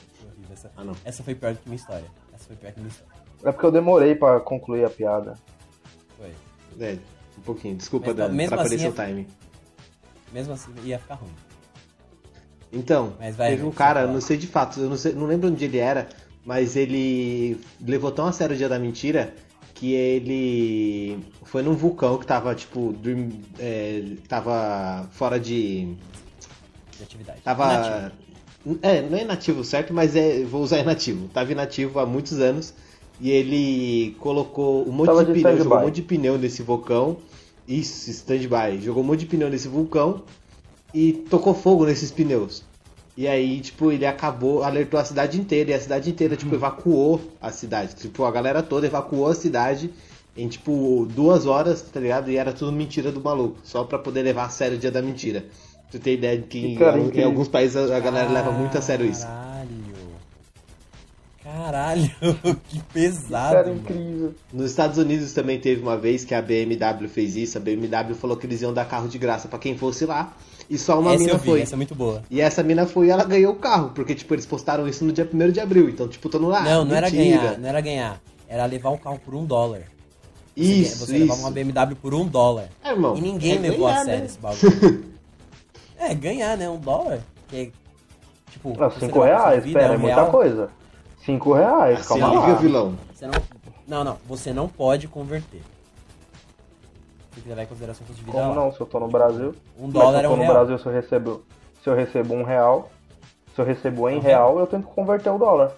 Essa, Ah, não. essa foi pior do que minha história. Essa foi pior que minha história. É porque eu demorei pra concluir a piada. Foi. É, pouquinho. Desculpa, Mas, Dan, mesmo atrapalhei assim, seu timing. Mesmo assim, ia ficar ruim. Então, Mas vai, teve um cara, não sei de fato, eu não, sei, não lembro onde ele era, mas ele levou tão a sério o dia da mentira que ele foi num vulcão que tava, tipo, dorm- é, tava fora de. De atividade. Tava. Inativo. É, não é inativo, certo? Mas é, vou usar inativo. Tava inativo há muitos anos. E ele colocou um monte Tava de de pneu, jogou um monte de pneu nesse vulcão. Isso, stand-by. Jogou um monte de pneu nesse vulcão e tocou fogo nesses pneus. E aí, tipo, ele acabou, alertou a cidade inteira, e a cidade inteira, tipo, evacuou a cidade. Tipo, a galera toda evacuou a cidade em, tipo, duas horas, tá ligado? E era tudo mentira do maluco, só pra poder levar a sério o dia da mentira. Tu tem ideia de que em, em alguns países a a galera leva muito a sério isso. Caralho. Que pesado. Cara, mano. incrível. Nos Estados Unidos também teve uma vez que a BMW fez isso. A BMW falou que eles iam dar carro de graça pra quem fosse lá. E só uma essa mina eu vi, foi. essa é muito boa. E essa mina foi e ela ganhou o carro. Porque, tipo, eles postaram isso no dia 1 de abril. Então, tipo, tô no lá. não, não era mentira. ganhar, não era ganhar. Era levar o carro por um dólar. Você, Isso, você levava isso. uma BMW por um dólar. É, irmão. E ninguém é levou ganhar, a sério né? esse bagulho. é, ganhar, né? Um dólar. Que é, tipo, Não, você cinco reais, vida, pera, é um muita real, coisa. Cinco reais, Assim, calma liga, lá. vilão. Você não, não, não. Você não pode converter. Tem que levar em consideração o custo de vida Como lá. não? Se eu tô no Brasil. Um Mas dólar se é eu tô um no real. Brasil, se eu recebo, se eu recebo um real, se eu recebo em Um real, eu tenho que converter o dólar.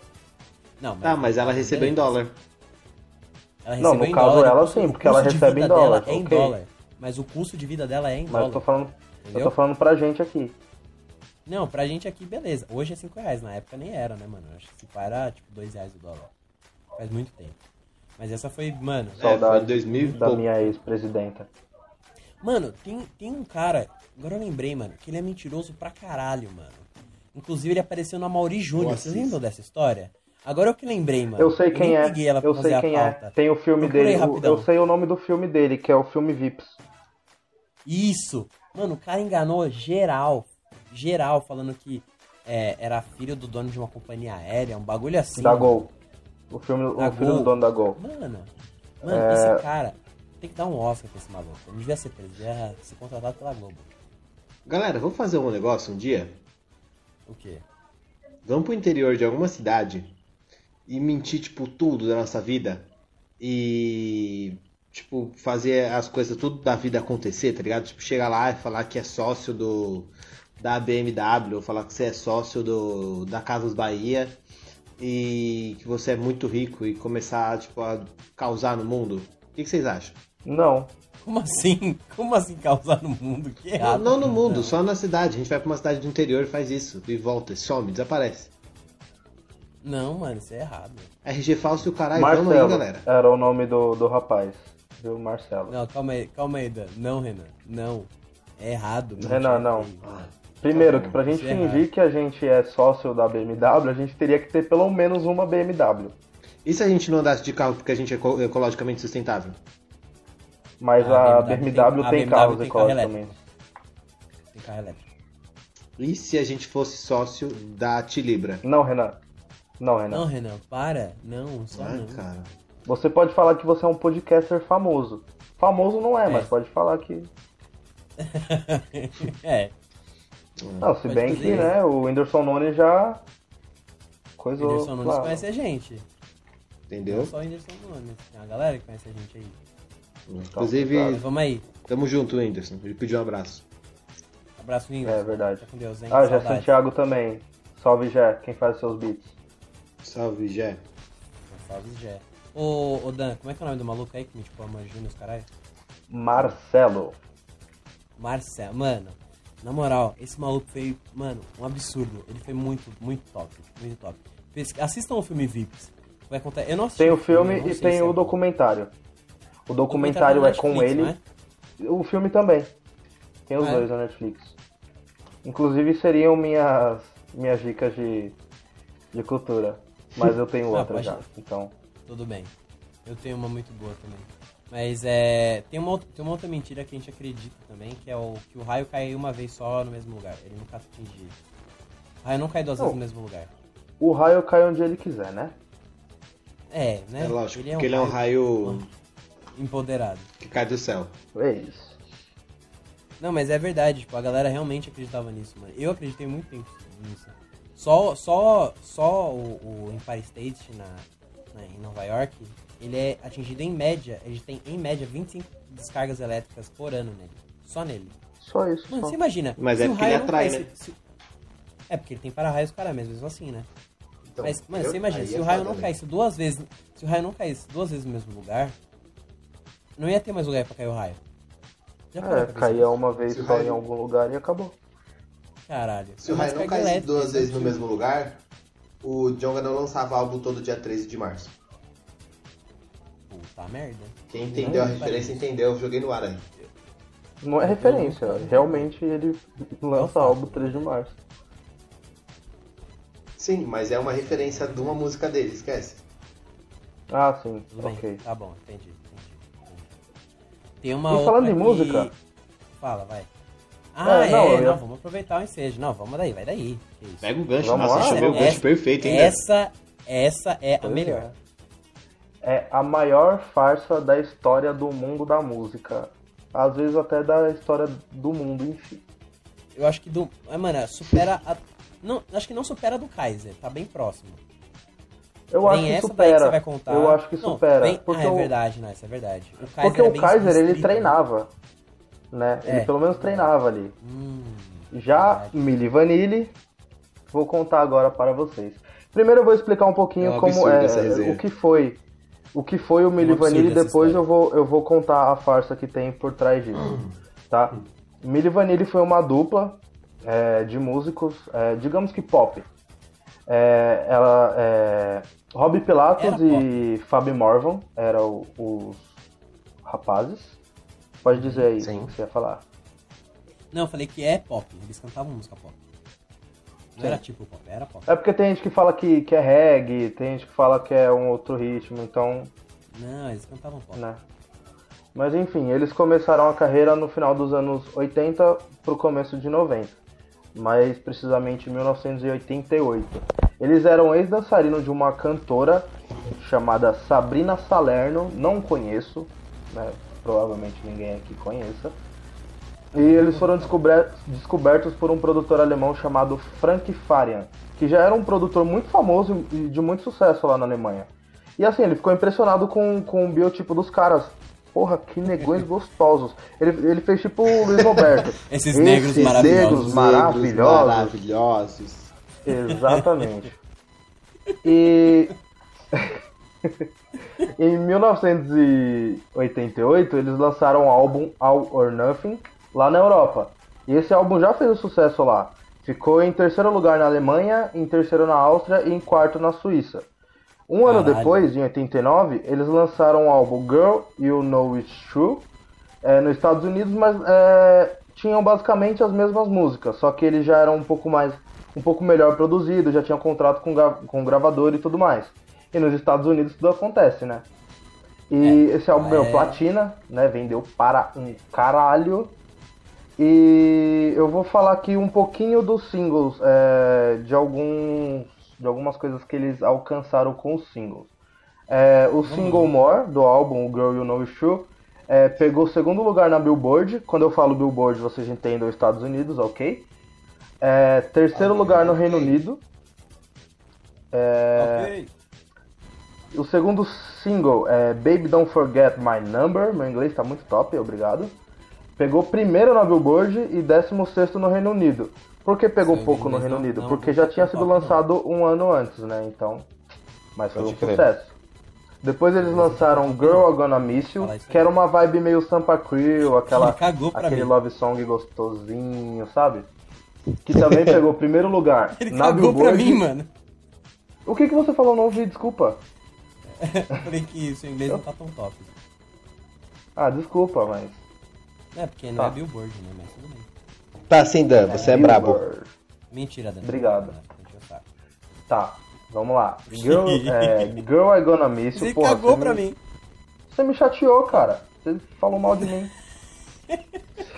Não, Tá, mas ela recebeu em dólar. Ela Não, recebeu no em caso dólar, ela o custo- sim, o porque ela custo de recebe em dólar, dela É em ok. dólar. Mas o custo de vida dela é em Mas dólar. eu tô falando, eu entendeu? tô falando pra gente aqui. Não, pra gente aqui, beleza. Hoje é 5 reais. Na época nem era, né, mano? Eu Acho que se pá era tipo 2 reais o dólar. Faz muito tempo. Mas essa foi, mano. É, Saudade foi 2000 e da minha ex-presidenta. Mano, tem, tem um cara. Agora eu lembrei, mano, que ele é mentiroso pra caralho, mano. Inclusive ele apareceu na Mauri Júnior. Vocês lembram dessa história? Agora eu que lembrei, mano. Eu sei quem nem é, peguei ela pra eu fazer sei a quem é. Tem o filme dele, rapidão. eu sei o nome do filme dele, que é o filme Vips. Isso! Mano, o cara enganou geral. Geral, falando que é, era filho do dono de uma companhia aérea, um bagulho assim. Da Gol. O filme, Da o filho Gol. do dono da Gol. Mano, mano, É. esse cara tem que dar um Oscar pra esse maluco. Ele não devia ser preso, devia ser contratado pela Globo. Galera, vamos fazer um negócio um dia? O quê? Vamos pro interior de alguma cidade e mentir, tipo, tudo da nossa vida. E, tipo, fazer as coisas tudo da vida acontecer, tá ligado? Tipo, chegar lá e falar que é sócio do da BMW, ou falar que você é sócio do da Casas Bahia e que você é muito rico e começar, tipo, a causar no mundo. O que, que vocês acham? Não. Como assim? Como assim causar no mundo? Que Não, errado. não no mundo, só na cidade. A gente vai pra uma cidade do interior e faz isso. E volta, e some, desaparece. Não, mano, isso é errado. RG falso e o caralho, vamos aí, Marcelo galera. era o nome do, do rapaz. Viu, Marcelo. Não, calma aí, calma aí, Dan. Não, Renan. Não. É errado. Renan, é não. feio. Ah, Primeiro, que pra gente é fingir que a gente é sócio da BMW, a gente teria que ter pelo menos uma BMW. E se a gente não andasse de carro porque a gente é eco- ecologicamente sustentável? Mas A a, BMW BMW, tem- a tem, BMW carros tem carro ecologicamente. Tem carro elétrico. E se a gente fosse sócio da Tilibra? Não, Renan. Não, Renan. Não, Renan, para. Não, só Ai, não. cara. Você pode falar que você é um podcaster famoso. Famoso não é, É. mas pode falar que. é. Não, se bem que, isso. né, o Whindersson Nunes já. O Coisou. Whindersson Nunes lá. conhece a gente. Não Entendeu? só o Whindersson Nunes. Tem uma galera que conhece a gente aí. Inclusive, Mas vamos aí. tamo junto, Whindersson. Ele pediu um abraço. Abraço, Whindersson. É verdade. Fica com Deus, hein? Ah, já Saudades. Santiago também. Salve, Jé, quem faz os seus beats. Salve, Jé. Salve, Jé. Ô, ô, Dan, como é que é o nome do maluco aí que me tipo ama Júnior, os caralho? Marcelo. Marcelo. Mano, na moral, esse maluco foi, mano, um absurdo. Ele foi muito, muito top. Muito top. Assistam o filme Vips. Vai contar. Eu não assisti Tem o filme e tem é o bom. documentário. O documentário tá é com Netflix, ele. é? O filme também. Tem os Ah, é? dois na Netflix. Inclusive seriam minhas, minhas dicas de, de cultura. Mas eu tenho Ah, outra pode- já. Então. Tudo bem. Eu tenho uma muito boa também. Mas é. Tem uma, outra- tem uma outra mentira que a gente acredita também, que é o que o raio cai uma vez só no mesmo lugar. Ele nunca atinge. O raio não cai duas Não. vezes no mesmo lugar. O raio cai onde ele quiser, né? É, né? É lógico, porque ele é um raio empoderado. que cai do céu. É isso. Não, mas é verdade, tipo, a galera realmente acreditava nisso, mano. Eu acreditei muito tempo nisso. Só, só, só o, o Empire State na, na- em Nova York, ele é atingido em média, ele tem em média 25 descargas elétricas por ano nele. Só nele. Só isso. Mano, só. você imagina. Mas se é o porque raio ele atrai, né? se- se- É porque ele tem para-raios cara mesmo, mesmo assim, né? Então, Mas, mano, eu- você imagina, aí se é o raio não né? caísse duas vezes. Se o raio não caísse duas vezes no mesmo lugar, não ia ter mais lugar pra cair o raio. Já É, caía uma vez Se só raio- em algum lugar e acabou. Caralho. Se o raio não caísse duas então, vezes no mesmo lugar, o Jonga não lançava álbum todo dia 13 de março. Puta merda. Quem entendeu a Não, referência entendeu, eu joguei no ar aí. Não é referência, realmente ele lança álbum 3 de março. Sim, mas é uma referência de uma música dele, esquece. Ah, sim, Tudo bem. ok. Tá bom, entendi. Tem uma E outra falando em que- música- Fala, vai. Ah, É, é, não, não, eu vamos aproveitar o ensejo. Não, vamos daí, vai daí. Pega o gancho, Vamos nossa, lá. achou o gancho perfeito, hein, velho? Essa, essa é a melhor. É a maior farsa da história do mundo da música. Às vezes até da história do mundo em si. Eu acho que do. Ah, mano, supera a. Não, acho que não supera a do Kaiser, tá bem próximo. Eu acho que essa daí que supera. você vai contar. Eu acho que Não, supera. vem- Porque, ah, é o, verdade, não, isso é verdade. O Kaiser porque é o bem Kaiser ele né? treinava. Né? Ele É. pelo menos treinava ali. Hum, Já verdade. Milli Vanilli, vou contar agora para vocês. Primeiro eu vou explicar um pouquinho É um como é o que foi o que foi o Milli Vanilli. Depois eu vou eu vou contar a farsa que tem por trás disso, tá? Milli Vanilli foi uma dupla é, de músicos, é, digamos que pop. É, ela, é, Robbie Pilatos Era e Fabi Morvan eram os rapazes. Pode dizer aí Sim. o que você ia falar. Não, eu falei que é pop. Eles cantavam música pop. Não Sim. era tipo pop, era pop. É porque tem gente que fala que, que é reggae, tem gente que fala que é um outro ritmo, então, Não, eles cantavam pop. né. Mas enfim, eles começaram a carreira no final dos anos 80 pro começo de 90. Mais precisamente em 1988. Eles eram ex-dançarinos de uma cantora chamada Sabrina Salerno, não conheço, né? Provavelmente ninguém aqui conheça. E eles foram descobre- descobertos por um produtor alemão chamado Frank Farian, que já era um produtor muito famoso e de muito sucesso lá na Alemanha. E assim, ele ficou impressionado com, com o biotipo dos caras. Porra, que negões gostosos. Ele, ele fez tipo o Luiz Roberto. Esses negros maravilhosos. negros maravilhosos. Maravilhosos. Exatamente. E em 1988 eles lançaram o álbum All or Nothing lá na Europa. E esse álbum já fez um sucesso lá. Ficou em terceiro lugar na Alemanha, em terceiro na Áustria e em quarto na Suíça. Um ano Caralho. depois, em 89, eles lançaram o álbum Girl You Know It's True é, nos Estados Unidos, mas é, tinham basicamente as mesmas músicas, só que eles já eram um pouco mais, um pouco melhor produzido, já tinham contrato com, com gravador e tudo mais. E nos Estados Unidos tudo acontece, né? E esse álbum é. ganhou platina, né? Vendeu para um caralho. E eu vou falar aqui um pouquinho dos singles, é, de alguns, de algumas coisas que eles alcançaram com os singles. É, o single More do álbum Girl You Know It's True é, pegou o segundo lugar na Billboard. Quando eu falo Billboard, vocês entendem os Estados Unidos, ok? É, terceiro lugar no Reino Unido. É, Ok. o segundo single é Baby Don't Forget My Number. Meu inglês tá muito top, obrigado. Pegou primeiro na Billboard e décimo sexto no Reino Unido. Por que pegou Seu pouco no Reino não- Unido? não- Porque já tinha sido lançado um ano antes, né? Então. Mas foi um crer. sucesso. Depois eles lançaram Girl I'm Gonna Miss You, que era uma vibe meio Sampa Crew, aquela, pra aquele mim. love song gostosinho, sabe? Que também pegou primeiro lugar Ele na cagou pra Billboard. mim, mano. O que, que você falou? Não ouvi, desculpa. Falei que seu inglês não tá tão top. Ah, desculpa, mas. É, porque não Tá. é Billboard, né? Mas tudo bem. Tá sim, Dan, você é brabo. Billboard. Mentira, Dani. Obrigado. Tá, vamos lá. Girl, é, Girl I Gonna Miss You. Você porra, cagou você pra me- mim. Você me chateou, cara. Você falou mal de mim.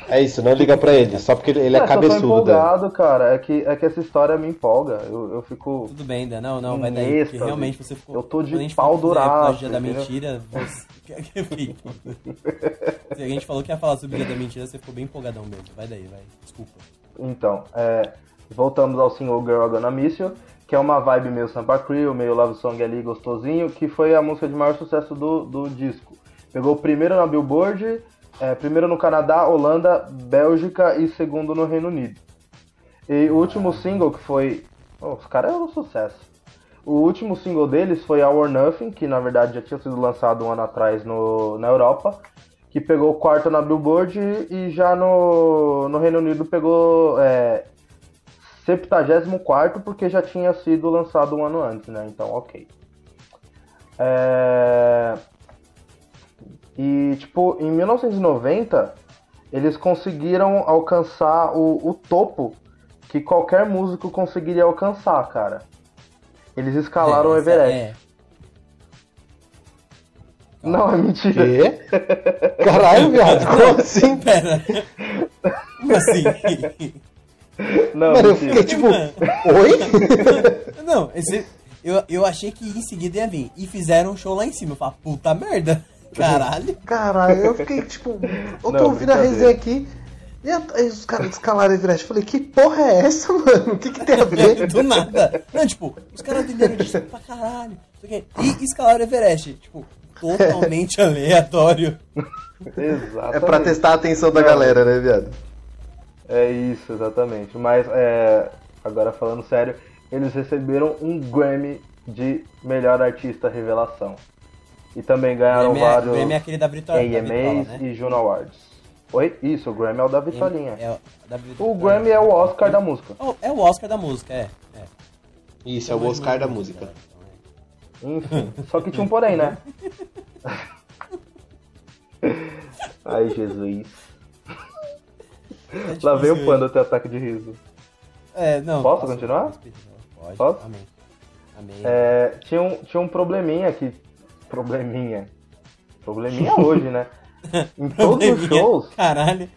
É isso, não liga pra ele, só porque ele, é, é tô cabeçudo. né? empolgado, cara. É que, é que essa história me empolga. Eu, eu fico. Tudo bem, Dan. Não, não, vai daí. Êxtase. Realmente você ficou. Eu tô de pau falou que ia duraço, você. Se a gente falou que ia falar sobre o Dia da mentira, você ficou bem empolgadão mesmo. Vai daí, vai. Desculpa. Então, é, voltamos ao single Girl Gonna Miss You, que é uma vibe meio Sampa Crew, meio love song ali gostosinho, que foi a música de maior sucesso do, do disco. Pegou primeiro na Billboard, é, primeiro no Canadá, Holanda, Bélgica e segundo no Reino Unido. E o último single que foi. Oh, os caras eram um sucesso. O último single deles foi Our Nothing, que na verdade já tinha sido lançado um ano atrás no, na Europa, que pegou quarto na Billboard e já no, no Reino Unido pegou é, 74 porque já tinha sido lançado um ano antes, né? Então, ok. É... E, tipo, em 1990, eles conseguiram alcançar o, o topo que qualquer músico conseguiria alcançar, cara. Eles escalaram o essa Everest. é- Não, é mentira. Quê? Caralho, viado, como assim? Pera. Como assim? Não, Mano, eu fiquei tipo, oi? Não, esse, eu, eu achei que em seguida ia vir. E fizeram um show lá em cima. Eu falei, puta merda. Caralho. Caralho, eu fiquei tipo, eu tô Não, ouvindo a resenha aqui. E a- aí os caras escalaram Everest. Eu falei, que porra é essa, mano? O que, que tem a ver? Do nada. Não, tipo, os caras venderam disco pra caralho. não sei o quê. E escalaram o Everest. Tipo, totalmente aleatório. Exatamente. É pra testar a atenção da galera, né, viado? É isso, exatamente. Mas, é, agora falando sério, eles receberam um Grammy de melhor artista revelação. E também ganharam Grammy é, vários Grammy é aquele da Vitória. da Vitrola, AMAs né? e Juno Awards. Oi? Isso, o Grammy é o da Vitolinha. É, o da. O Grammy é o Oscar da música. Oh, É o Oscar da música, é. é. Isso, é o Oscar da música. Enfim, só que tinha um porém, né? Ai, Jesus. É Lá vem o difícil, panda ter ataque de riso. É, não. Posso continuar? Pode. Posso? Amém. Amém. É, tinha, um, tinha um probleminha aqui. Probleminha. Probleminha hoje, né? Em todos os shows. Caralho.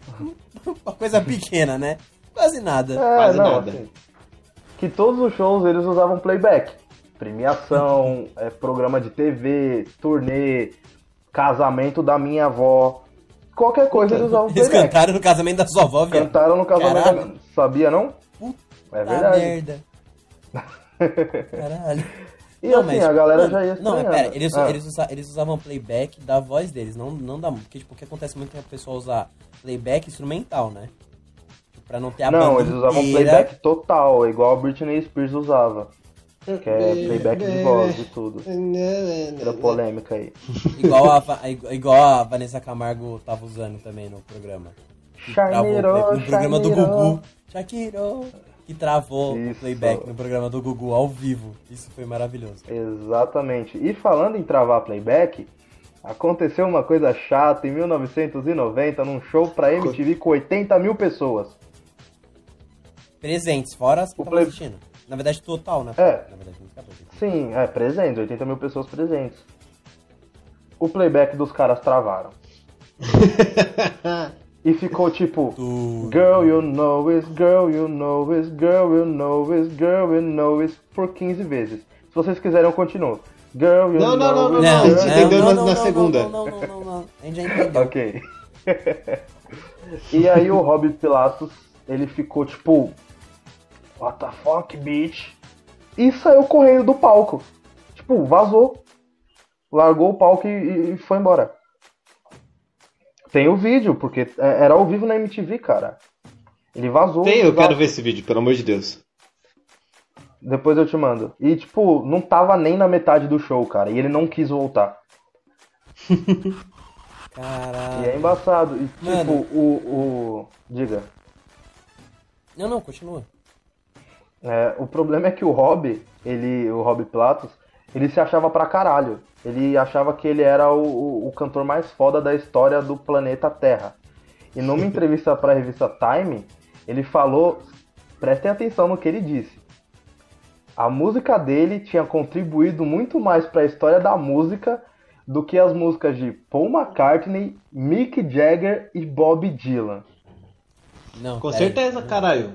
Uma coisa pequena, né? Quase nada. É, Quase não, nada. assim, que todos os shows eles usavam playback. Premiação, é, programa de TV, turnê, casamento da minha avó. Qualquer coisa eles usavam Eles playback. cantaram no casamento da sua avó, viado. Cantaram no casamento Caralho. da minha... Sabia, não? Puta É verdade. merda. Caralho. E assim, a galera já ia Não, mas estranhando. pera, eles, Ah. eles, usa- eles usavam playback da voz deles, não, não da Porque, tipo, o que acontece muito é que a pessoa usar playback instrumental, né? Pra não ter a Não, eles usavam inteira. playback total, igual a Britney Spears usava. Que é playback de voz e tudo. Era polêmica aí. Igual a, igual a Vanessa Camargo tava usando também no programa. Que travou o Shakiro, play- no programa do. Gugu. Shakiro. Que travou o Isso. playback no programa do Gugu ao vivo. Isso foi maravilhoso. Exatamente. E falando em travar playback, aconteceu uma coisa chata em 1990 num show pra MTV com 80 mil pessoas. Presentes, fora as que O estavam play- assistindo. Na verdade, total, né? É. Na verdade. Sim, é, presentes, 80 mil pessoas presentes. O playback dos caras travaram. e ficou tipo. Girl, you know it, girl, you know it, girl, you know it, girl, you know it, por 15 vezes. Se vocês quiserem, eu continuo. Girl, you Não, não, know não, it, não, Não, a gente não, entendeu não, na- não, na não, segunda. Não, não, não, não, não. A gente já entendeu. Ok. e aí o Rob Pilatos, ele ficou tipo, what the fuck, bitch? E saiu correndo do palco. Tipo, vazou. Largou o palco e, e foi embora. Tem o vídeo, porque é- era ao vivo na MTV, cara. Ele vazou. Tem, eu vazou. quero ver esse vídeo, pelo amor de Deus. Depois eu te mando. E, tipo, não tava nem na metade do show, cara. E ele não quis voltar. Caralho. E é embaçado. E, tipo, Mano. o, o. Diga. Não, não, continua. É, o problema é que o Rob, ele, o Rob Platos, ele se achava pra caralho. Ele achava que ele era o, o- o cantor mais foda da história do planeta Terra. E numa entrevista pra revista Time, ele falou, prestem atenção no que ele disse. A música dele tinha contribuído muito mais pra história da música do que as músicas de Paul McCartney, Mick Jagger e Bob Dylan. Não, Com pera certeza, aí. caralho.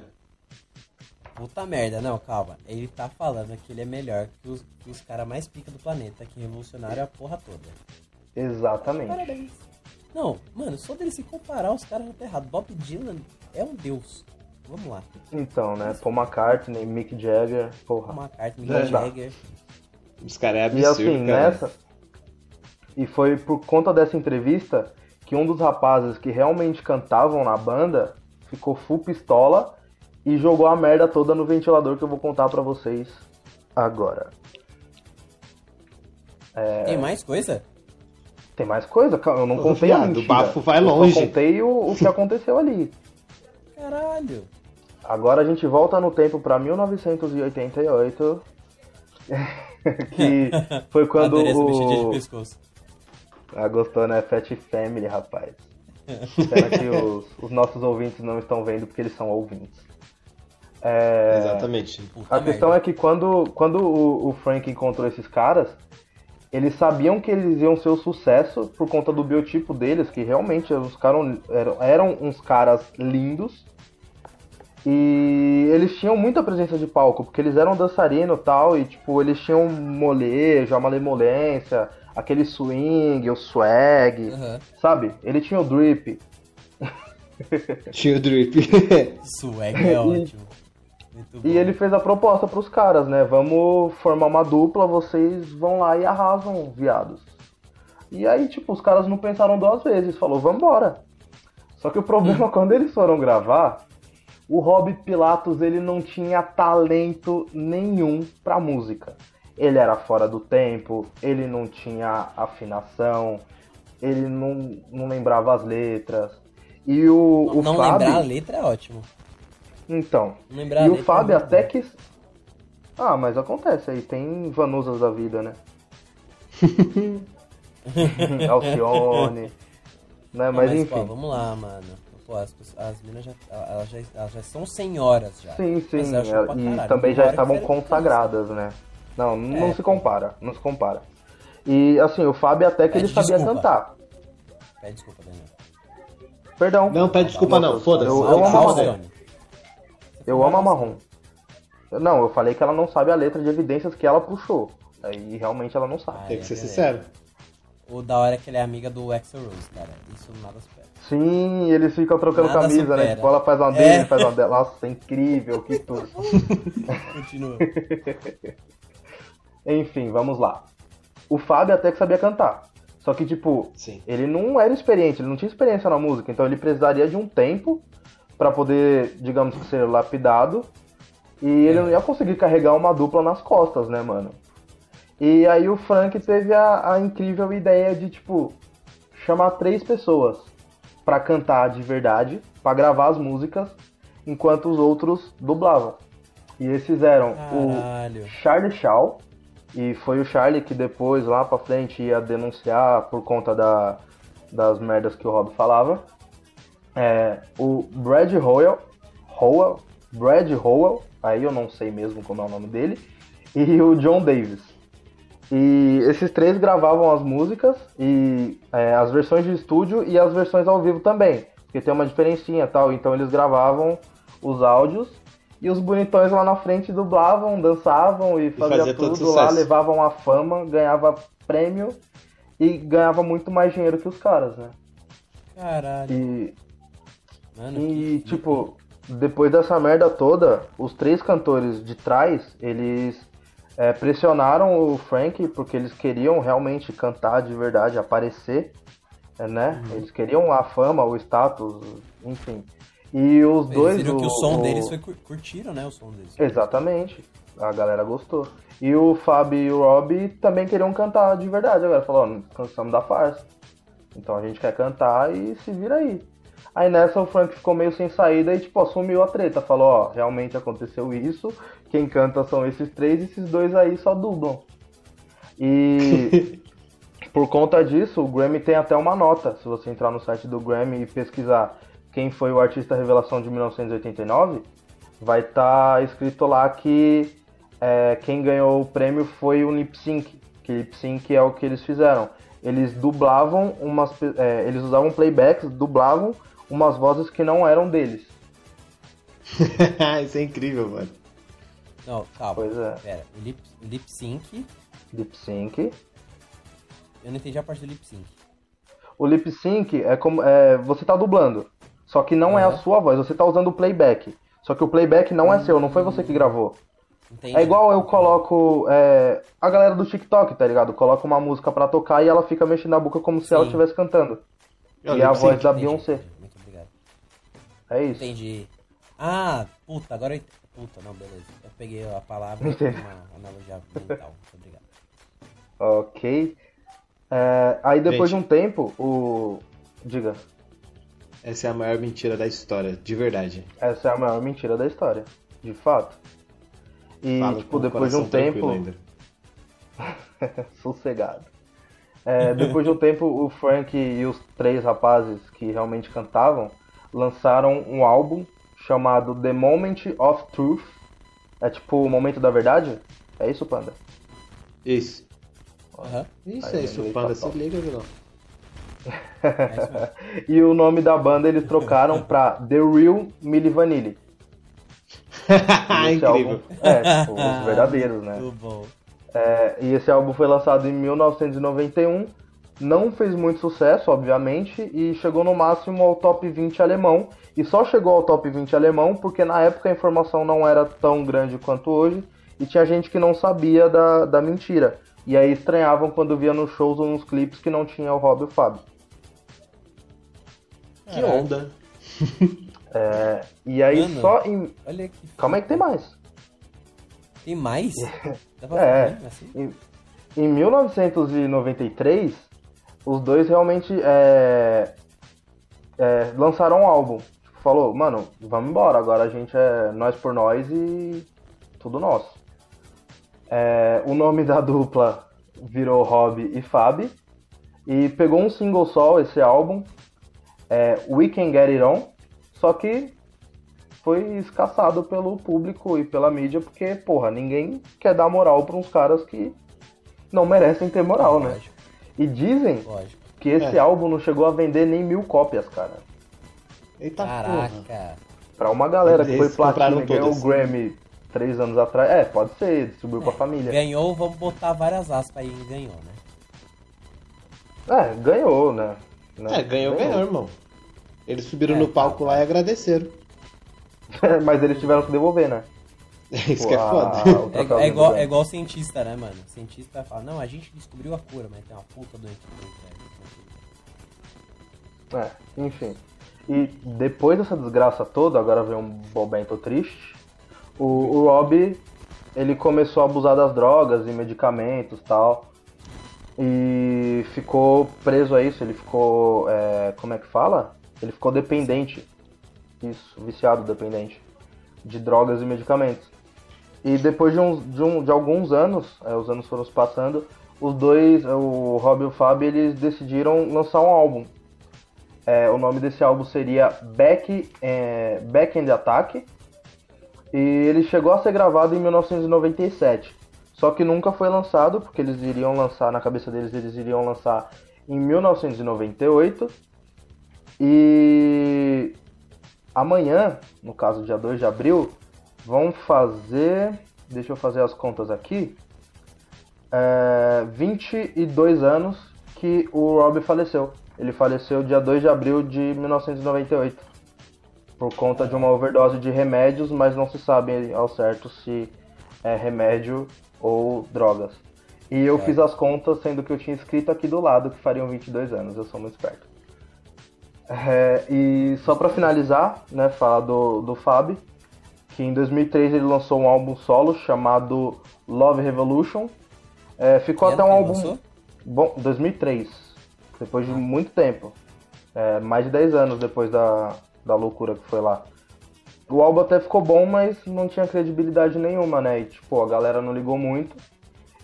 Puta merda, não, calma. Ele tá falando que ele é melhor que os, que os caras mais pica do planeta, que revolucionaram a porra toda. Exatamente. Parabéns. Não, mano, só dele se comparar, os caras já tá errado. Bob Dylan é um deus. Vamos lá. Então, né? Paul McCartney, Mick Jagger, porra. Paul McCartney, É. Mick Jagger. Os caras é E absurdo, assim, cara. nessa. E foi por conta dessa entrevista que um dos rapazes que realmente cantavam na banda ficou full pistola e jogou a merda toda no ventilador que eu vou contar pra vocês agora. Tem mais coisa? Tem mais coisa? Calma, Eu não Ô, contei a viado, o bafo vai Eu longe. só contei o, o que aconteceu ali. Caralho. Agora a gente volta no tempo pra 1988. que foi quando de o... pescoço. Ah, gostou, né? Fat Family, rapaz. Pena que os, os nossos ouvintes não estão vendo porque eles são ouvintes. É, Exatamente. Puta A questão merda. é que quando, quando o, o Frank encontrou esses caras, eles sabiam que eles iam ser o sucesso por conta do biotipo deles, que realmente os caras eram, eram uns caras lindos. E eles tinham muita presença de palco, porque eles eram dançarinos e tal, e tipo, eles tinham um molejo, a malemolência, aquele swing, o swag, Aham. sabe? Ele tinha o drip. Tinha o drip. Swag é ótimo. E ele fez a proposta pros caras, né? Vamos formar uma dupla, vocês vão lá e arrasam, viados. E aí, tipo, os caras não pensaram duas vezes, falou, vambora. Só que o problema, quando eles foram gravar, o Rob Pilatos, ele não tinha talento nenhum pra música. Ele era fora do tempo, ele não tinha afinação, ele não, não lembrava as letras. E o, o não Fábio... lembrar a letra é ótimo. Então, lembrar e o Fábio é até bom. que. Ah, mas acontece aí, tem vanusas da vida, né? Alcione. Né? Mas, mas, enfim. pô, vamos lá, mano. Pô, as, as minas já, elas já, elas já são senhoras já. Sim, sim. Eu pra E também já estavam consagradas, né? Não, não É, se compara, não se compara. E assim, o Fábio até que Pede ele sabia desculpa. cantar. Pede desculpa, Daniel. Perdão. Não, pede desculpa não, foda-se. Eu- Tá eu Eu amo a Marrom. Não, eu falei que ela não sabe a letra de evidências que ela puxou. Aí realmente ela não sabe. Tem que ser É, sincero. O da hora é que ele é amiga do Axel Rose, cara. Isso nada supera. Sim, eles ficam trocando Nada camisa, né? supera. Tipo, ela faz uma dele, É. ele faz uma dela. Nossa, é incrível, que tudo. Continua. Enfim, vamos lá. O Fábio até que sabia cantar. Só que, tipo, Sim. ele não era experiente, ele não tinha experiência na música, então ele precisaria de um tempo pra poder, digamos que ser lapidado. E ele não ia conseguir carregar uma dupla nas costas, né, mano? E aí o Frank teve a, a incrível ideia de, tipo, chamar três pessoas pra cantar de verdade, pra gravar as músicas, enquanto os outros dublavam. E esses eram o Caralho. Charlie Shaw, e foi o Charlie que depois, lá pra frente, ia denunciar por conta da, das merdas que o Rob falava. É, o Brad Howell, Howell, Brad Howell, aí eu não sei mesmo como é o nome dele, e o John Davis. E esses três gravavam as músicas e é, as versões de estúdio e as versões ao vivo também, porque tem uma diferencinha tal. Então eles gravavam os áudios e os bonitões lá na frente dublavam, dançavam e faziam fazia todo tudo lá, levavam a fama, ganhava prêmio e ganhava muito mais dinheiro que os caras, né? Caralho. E, Mano, e que- tipo, depois dessa merda toda, os três cantores de trás, eles é, pressionaram o Frank porque eles queriam realmente cantar de verdade, aparecer, é, né? Uhum. Eles queriam a fama, o status, enfim. E os Eles dois. viram que o som o- deles foi cur- curtiram, né? O som deles. Exatamente. A galera gostou. E o Fábio e o Rob também queriam cantar de verdade. Agora falou, ó, cansamos da farsa. Então a gente quer cantar e se vira aí. Aí nessa o Frank ficou meio sem saída e tipo, assumiu a treta. Falou, ó, realmente aconteceu isso. Quem canta são esses três, esses dois aí só dublam. E por conta disso, o Grammy tem até uma nota. Se você entrar no site do Grammy e pesquisar quem foi o artista revelação de 1989, vai estar escrito lá que é, quem ganhou o prêmio foi o Lip Sync. Que Lip Sync é o que eles fizeram. eles dublavam umas. é, eles usavam playbacks, dublavam umas vozes que não eram deles. Isso é incrível, mano. Não, calma. Pois é. Pera, o lip, o lip sync. Lip sync. Eu não entendi a parte do lip sync. O lip sync é como. É, você tá dublando. Só que não é a sua voz, você tá usando o playback. Só que o playback não é seu, não foi você que gravou. Entendi. É igual eu coloco. é, a galera do TikTok, tá ligado? Coloca uma música pra tocar e ela fica mexendo na boca como se ela Sim. estivesse cantando. É o e a lip voz da Beyoncé. entendi. É isso. Entendi. Ah, puta, agora eu Puta, não, beleza. Eu peguei a palavra uma analogia mental. Muito obrigado. Ok. É, aí depois Gente. de um tempo, o. Diga. Essa é a maior mentira da história, de verdade. Essa é a maior mentira da história. De fato. E, Falo tipo, depois de um tempo. Sossegado. É, depois de um tempo, o Frank e os três rapazes que realmente cantavam lançaram um álbum chamado The Moment of Truth. É tipo o momento da verdade? É isso, Panda? Isso. Aham. Isso Aí, é isso, Panda. tá Se liga, vilão. É mesmo. E o nome da banda eles trocaram pra The Real Milli Vanilli. Esse álbum- Incrível. é, tipo, os verdadeiros, né? Muito bom. É, e esse álbum foi lançado em 1991. Não fez muito sucesso, obviamente, e chegou no máximo ao top 20 alemão. E só chegou ao top 20 alemão porque na época a informação não era tão grande quanto hoje e tinha gente que não sabia da, da mentira. E aí estranhavam quando via nos shows ou nos clipes que não tinha o Rob e o Fábio. Que Caraca. onda. É, e aí Mano. só em. Olha que. Calma aí que tem mais. Tem mais? É. fazer assim? Em, em 1993, os dois realmente é, é, lançaram um álbum. Tipo, falou, mano, vamos embora, agora a gente é nós por nós e tudo nosso. É, o nome da dupla virou Rob e Fab. E pegou um single só esse álbum, é, We Can Get It On, só que foi escassado pelo público e pela mídia, porque, porra, ninguém quer dar moral pra uns caras que não merecem ter moral, né? Lógico, E dizem lógico. que esse É. álbum não chegou a vender nem mil cópias, cara. Eita porra. Caraca. Pra uma galera que foi platina e ganhou o. Grammy três anos atrás. É, pode ser, distribuiu pra família. Ganhou, vamos botar várias aspas aí ganhou, né? É, ganhou, né? Né? É, ganhou, ganhou, irmão. Eles subiram É, no palco tá, lá e agradeceram. Mas eles tiveram que devolver, né? Isso que é foda. o É, é igual, é igual cientista, né, mano? Cientista fala, não, a gente descobriu a cura, mas tem uma puta trás. É, enfim. E depois dessa desgraça toda, agora vem um momento triste, o, o Rob, ele começou a abusar das drogas e medicamentos e tal. E ficou preso a isso, ele ficou, é, como é que fala? Ele ficou dependente, isso, viciado dependente, de drogas e medicamentos. E depois de, de, um, de alguns anos, é, os anos foram se passando, os dois, o Rob e o Fábio, eles decidiram lançar um álbum. É, o nome desse álbum seria Back, é, Back the Attack. E ele chegou a ser gravado em 1997. Só que nunca foi lançado, porque eles iriam lançar, na cabeça deles, eles iriam lançar em 1998. E amanhã, no caso dia 2 de abril, vão fazer. Deixa eu fazer as contas aqui. É, 22 anos que o Rob faleceu. Ele faleceu dia 2 de abril de 1998. Por conta de uma overdose de remédios, mas não se sabe ao certo se é remédio ou drogas. E eu É. fiz as contas, sendo que eu tinha escrito aqui do lado que fariam 22 anos. Eu sou muito esperto. É, e só pra finalizar, né, falar do, do Fab, que em 2003 ele lançou um álbum solo chamado Love Revolution. É, ficou Que até um álbum. lançou? Bom, 2003. Depois de muito tempo. É, mais de 10 anos depois da, da loucura que foi lá. O álbum até ficou bom, mas não tinha credibilidade nenhuma, né? E, tipo, a galera não ligou muito.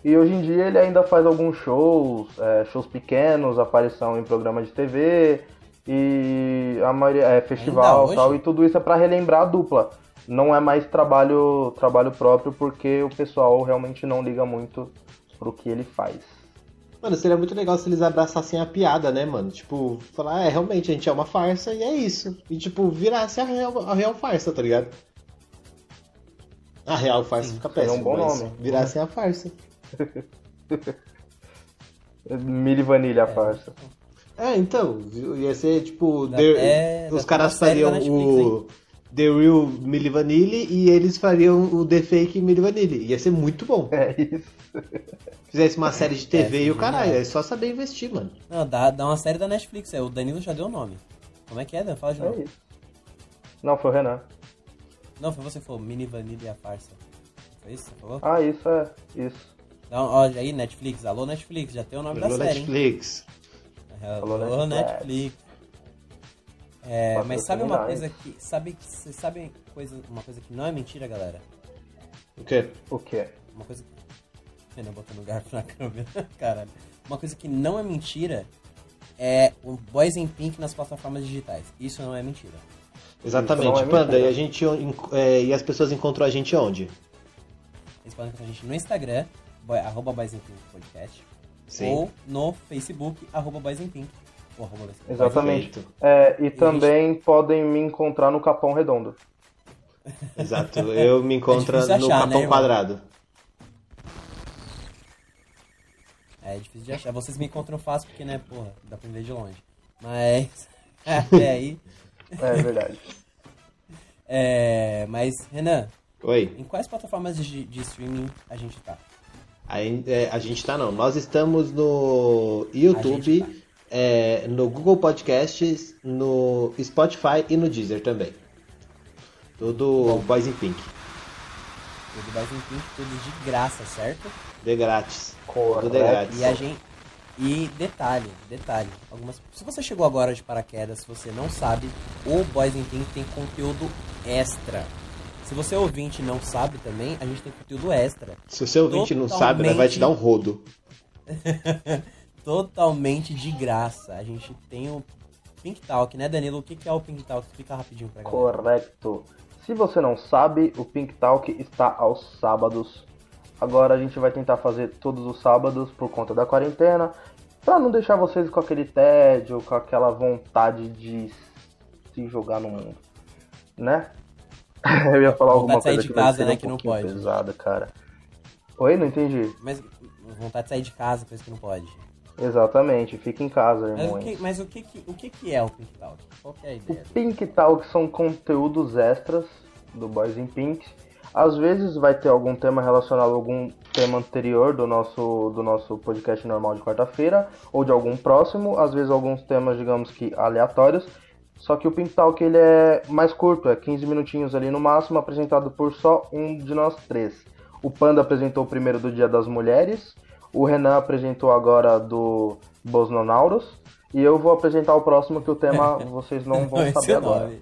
E hoje em dia ele ainda faz alguns shows, é, shows pequenos, aparição em programa de TV e a maioria é festival e tal. E tudo isso é pra relembrar a dupla. Não é mais trabalho, trabalho próprio porque o pessoal realmente não liga muito pro que ele faz. Mano, seria muito legal se eles abraçassem a piada, né, mano? Tipo, falar, é, realmente, a gente é uma farsa e é isso. E, tipo, virasse a real, a real farsa, tá ligado? A real farsa Sim, fica seria péssimo, um bom nome. virassem a farsa. Milho e vanilha a farsa. É, então, ia ser, tipo, Dá The- dá os caras fariam da Netflix, o The Real Milli Vanilli e eles fariam o The Fake Milli Vanilli. Ia ser muito bom. É isso. Fizesse uma série de TV É, e o caralho, é. é só saber investir, mano. Não, dá, dá uma série da Netflix, é, o Danilo já deu o nome. Como é que é, Dan? Fala de novo. É isso. Não, foi o Renan. Não, foi você que falou, Mini Vanilla e a farsa. Foi isso que falou? Ah, isso é. Isso. Dá um, ó, aí, Netflix. Alô, Netflix, já tem o nome Alô, da série, hein? Netflix. Alô, Alô, Netflix. Netflix. É, mas sabe uma coisa que. Sabe, vocês sabem coisa, uma coisa que não é mentira, galera? O quê? O quê? Uma coisa que. Botando garfo na câmera. Caralho. Uma coisa que não é mentira é o Boys in Pink nas plataformas digitais. Isso não é mentira. Exatamente, é Panda. mentira. E, a gente, é, e as pessoas encontram a gente onde? Vocês podem encontrar a gente no Instagram, boy, arroba Boys in Pink Podcast. Sim. Ou no Facebook, arroba Boys in Pink. Exatamente. É, e também podem me encontrar no Capão Redondo. Exato. Eu me encontro É difícil no achar, Capão né? Quadrado. É difícil de achar. Vocês me encontram fácil porque, né, porra, dá pra me ver de longe. Mas. Até aí. É verdade. É, mas, Renan, Oi. em quais plataformas de, de streaming a gente tá? Aí, é, a gente tá não. Nós estamos no YouTube, A gente é, no Google Podcasts, no Spotify e no Deezer também. Tudo Boys in Pink. Tudo Boys in Pink, tudo de graça, certo? De grátis. Correto. Tudo de grátis. E a gente. E detalhe, detalhe. Algumas, se você chegou agora de paraquedas, se você não sabe, o Boys in Pink tem conteúdo extra. Se você é ouvinte e não sabe também, a gente tem conteúdo extra. Se o seu ouvinte não sabe, né, vai te dar um rodo. Totalmente de graça. A gente tem o Pink Talk, né, Danilo? O que é o Pink Talk? Explica rapidinho pra galera. Correto. Se você não sabe, o Pink Talk está aos sábados. Agora a gente vai tentar fazer todos os sábados por conta da quarentena, pra não deixar vocês com aquele tédio, com aquela vontade de se jogar no mundo, né? Eu ia falar alguma Vontade de sair coisa de casa, né, um que não pode. pesada, cara. Oi, não entendi. Mas vontade de sair de casa, coisa que não pode. Exatamente, fica em casa, Mas o irmão. que, mas o que, o que, que é o Pink Talk? Qual que é a O ideia? Pink Talk são conteúdos extras do Boys in Pink. Às vezes vai ter algum tema relacionado a algum tema anterior do nosso, do nosso podcast normal de quarta-feira, ou de algum próximo, às vezes alguns temas, digamos que aleatórios. Só que o Pink Talk ele é mais curto, é 15 minutinhos ali no máximo, apresentado por só um de nós três. O Panda apresentou o primeiro do Dia das Mulheres, o Renan apresentou agora do Bosnonaurus, e eu vou apresentar o próximo que o tema vocês não vão Esse saber é o agora. nome.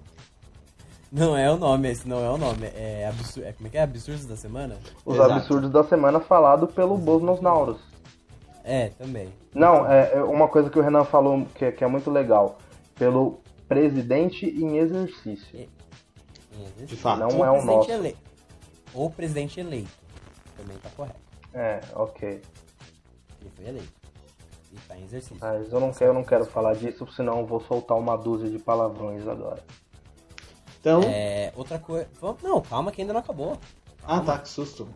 Não é o nome, esse não é o nome. É, absur... é como é que é? Absurdos da semana? Os Exato. absurdos da semana falado pelo Bosnonaurus. É, também. Não, é, é uma coisa que o Renan falou que, é- que é muito legal. Pelo presidente em exercício. Em exercício. De fato. Não é o presidente nosso. ele- Ou presidente eleito. Também tá correto. É, ok. Ele foi eleito. E tá em exercício. Mas eu não quero, eu não quero falar disso, senão eu vou soltar uma dúzia de palavrões agora. Então. É, outra coisa. Vamos- Não, calma que ainda não acabou. Ah, tá, que susto.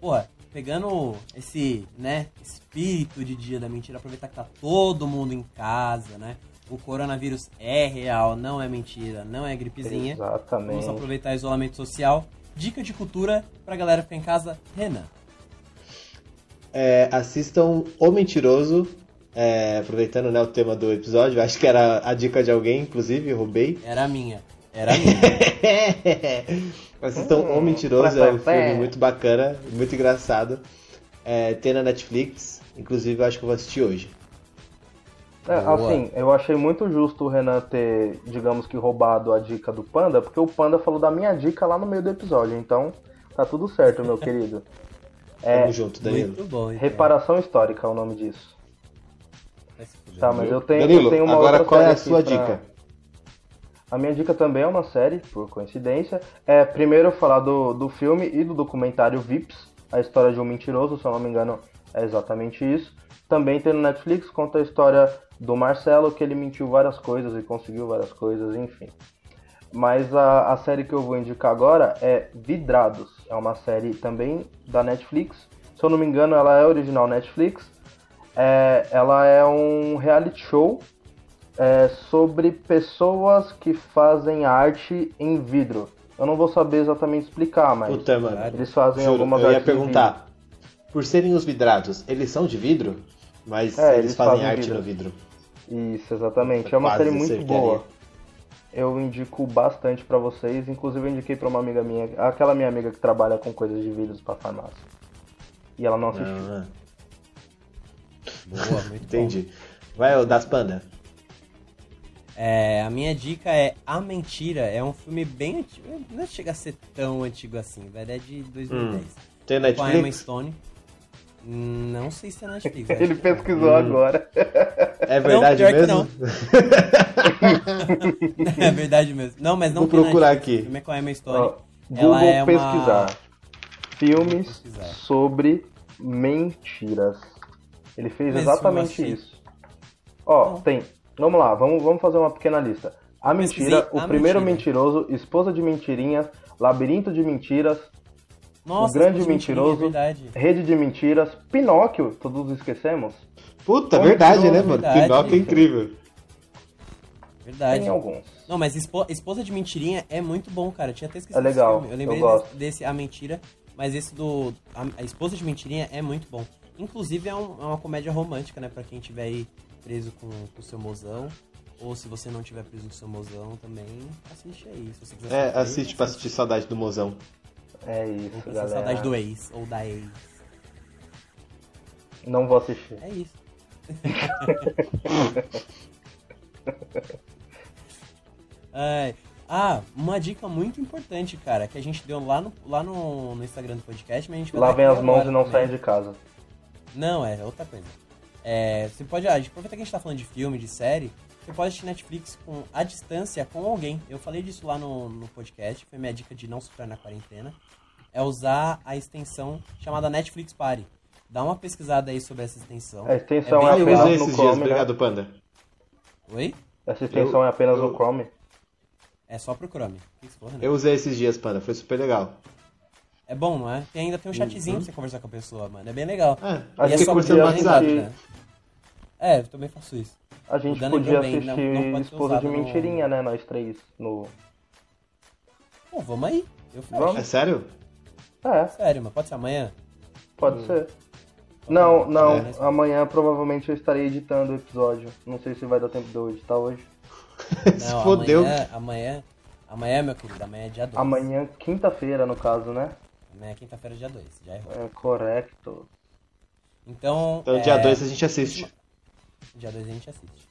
Porra, pegando esse, né, espírito de dia da mentira, aproveitar que tá todo mundo em casa, né? O coronavírus é real, não é mentira, não é gripezinha. Vamos Exatamente. aproveitar o isolamento social. Dica de cultura pra galera ficar em casa, Renan. É, assistam O Mentiroso. é, aproveitando né, o tema do episódio, acho que era a dica de alguém, inclusive, roubei. Era a minha. Era a minha. Assistam Hum, O Mentiroso, é um pé. filme muito bacana, muito engraçado. É, tem na Netflix, inclusive eu acho que eu vou assistir hoje. É, assim, eu achei muito justo o Renan ter, digamos que, roubado a dica do Panda, porque o Panda falou da minha dica lá no meio do episódio, então tá tudo certo, meu querido. É, Tamo junto, Danilo. Muito bom. então. reparação histórica é o nome disso. Tá, mas eu tenho, Danilo, eu tenho uma agora outra qual é a sua pra- dica? A minha dica também é uma série, por coincidência. É primeiro falar do, do filme e do documentário Vips, a história de um mentiroso, se eu não me engano, é exatamente isso. também tem no Netflix, conta a história do Marcelo, que ele mentiu várias coisas e conseguiu várias coisas, enfim. Mas a, a série que eu vou indicar agora é Vidrados. É uma série também da Netflix. Se eu não me engano, ela é original Netflix. É, ela é um reality show é, sobre pessoas que fazem arte em vidro. Eu não vou saber exatamente explicar, mas Puta, mano. eles fazem Juro, algumas eu ia artes perguntar. Por serem os vidrados, eles são de vidro? Mas É, eles, eles fazem, fazem arte vidro. no vidro. Isso, exatamente. É uma Quase série muito boa. Eu indico bastante pra vocês. Inclusive, eu indiquei pra uma amiga minha, aquela minha amiga que trabalha com coisas de vidros pra farmácia. E ela não assistiu. Ah, Boa, muito entendi. Vai, o das panda. bom. É, a minha dica é A Mentira. É um filme bem antigo. Não chega a ser tão antigo assim, velho. É de 2010. Tem Com a Emma Netflix? Stone. Não sei se é Netflix. Ele é. pesquisou agora. É verdade que mesmo? é verdade mesmo. Não, mas não Vou procurar Netflix. aqui. O filme é com a Emma Stone. Ó, Ela Google é uma- pesquisar. Filmes Vou pesquisar. sobre mentiras. Ele fez Mas exatamente assim? isso. Ó, Não. tem. Vamos lá, vamos, vamos fazer uma pequena lista. A Pesquisei mentira, o A primeiro Mentira. mentiroso, esposa de mentirinhas, labirinto de mentiras, Nossa, O Grande Mentiroso. É verdade. rede de mentiras, Pinóquio, todos esquecemos. Puta, Como verdade, né, mano? Verdade. Pinóquio é incrível. Verdade. Tem alguns. Não, mas Espo- Esposa de Mentirinha é muito bom, cara. Eu tinha até esquecido É legal, desse filme. Eu lembrei eu gosto. desse, desse A Mentira, mas esse do. A, a Esposa de Mentirinha é muito bom. Inclusive é, um- é uma comédia romântica, né? Pra quem tiver aí preso com o seu mozão. Ou se você não tiver preso com o seu mozão também, assiste aí. Se você quiser É, assiste pra sentir saudade do mozão. É isso, Ou galera. saudade do ex, ou da ex. Não vou assistir. É isso. Ai. Ah, uma dica muito importante, cara, que a gente deu lá no, lá no, no Instagram do podcast, mas a gente vai Lavem as mãos e não saiam de casa. Não, é outra coisa. É, você pode, ah, aproveita que a gente tá falando de filme, de série, você pode assistir Netflix com, à distância com alguém. Eu falei disso lá no, no podcast, foi minha dica de não sofrer na quarentena. É usar a extensão chamada Netflix Party. Dá uma pesquisada aí sobre essa extensão. A extensão é eu apenas usei no esses Chrome, dias, né? obrigado, Panda. Oi? Essa extensão Eu- é apenas eu- no Chrome. É só pro Chrome. Que falou, Renan? Eu usei esses dias, Panda, foi super legal. É bom, não é? Tem, ainda tem um chatzinho pra você conversar com a pessoa, mano. É bem legal. Ah, A E é gente só podia conversando no WhatsApp. né? É, eu também faço isso. A gente podia também, assistir não- não Esposa de usado no- Mentirinha, né? Nós três. No... Pô, vamos aí. Eu fecho. Vamos. É sério? É, Sério, mas pode ser amanhã? pode ser. Não, não. É. Amanhã provavelmente eu estarei editando o episódio. Não sei se vai dar tempo de eu editar hoje. Se Não, fodeu. amanhã, amanhã, amanhã, meu querido, amanhã é dia 2. Amanhã, quinta-feira, no caso, né? Amanhã é quinta-feira, dia 2, já errou. É correto. Então, Então, é, dia 2 a gente assiste. Dia 2 a gente assiste.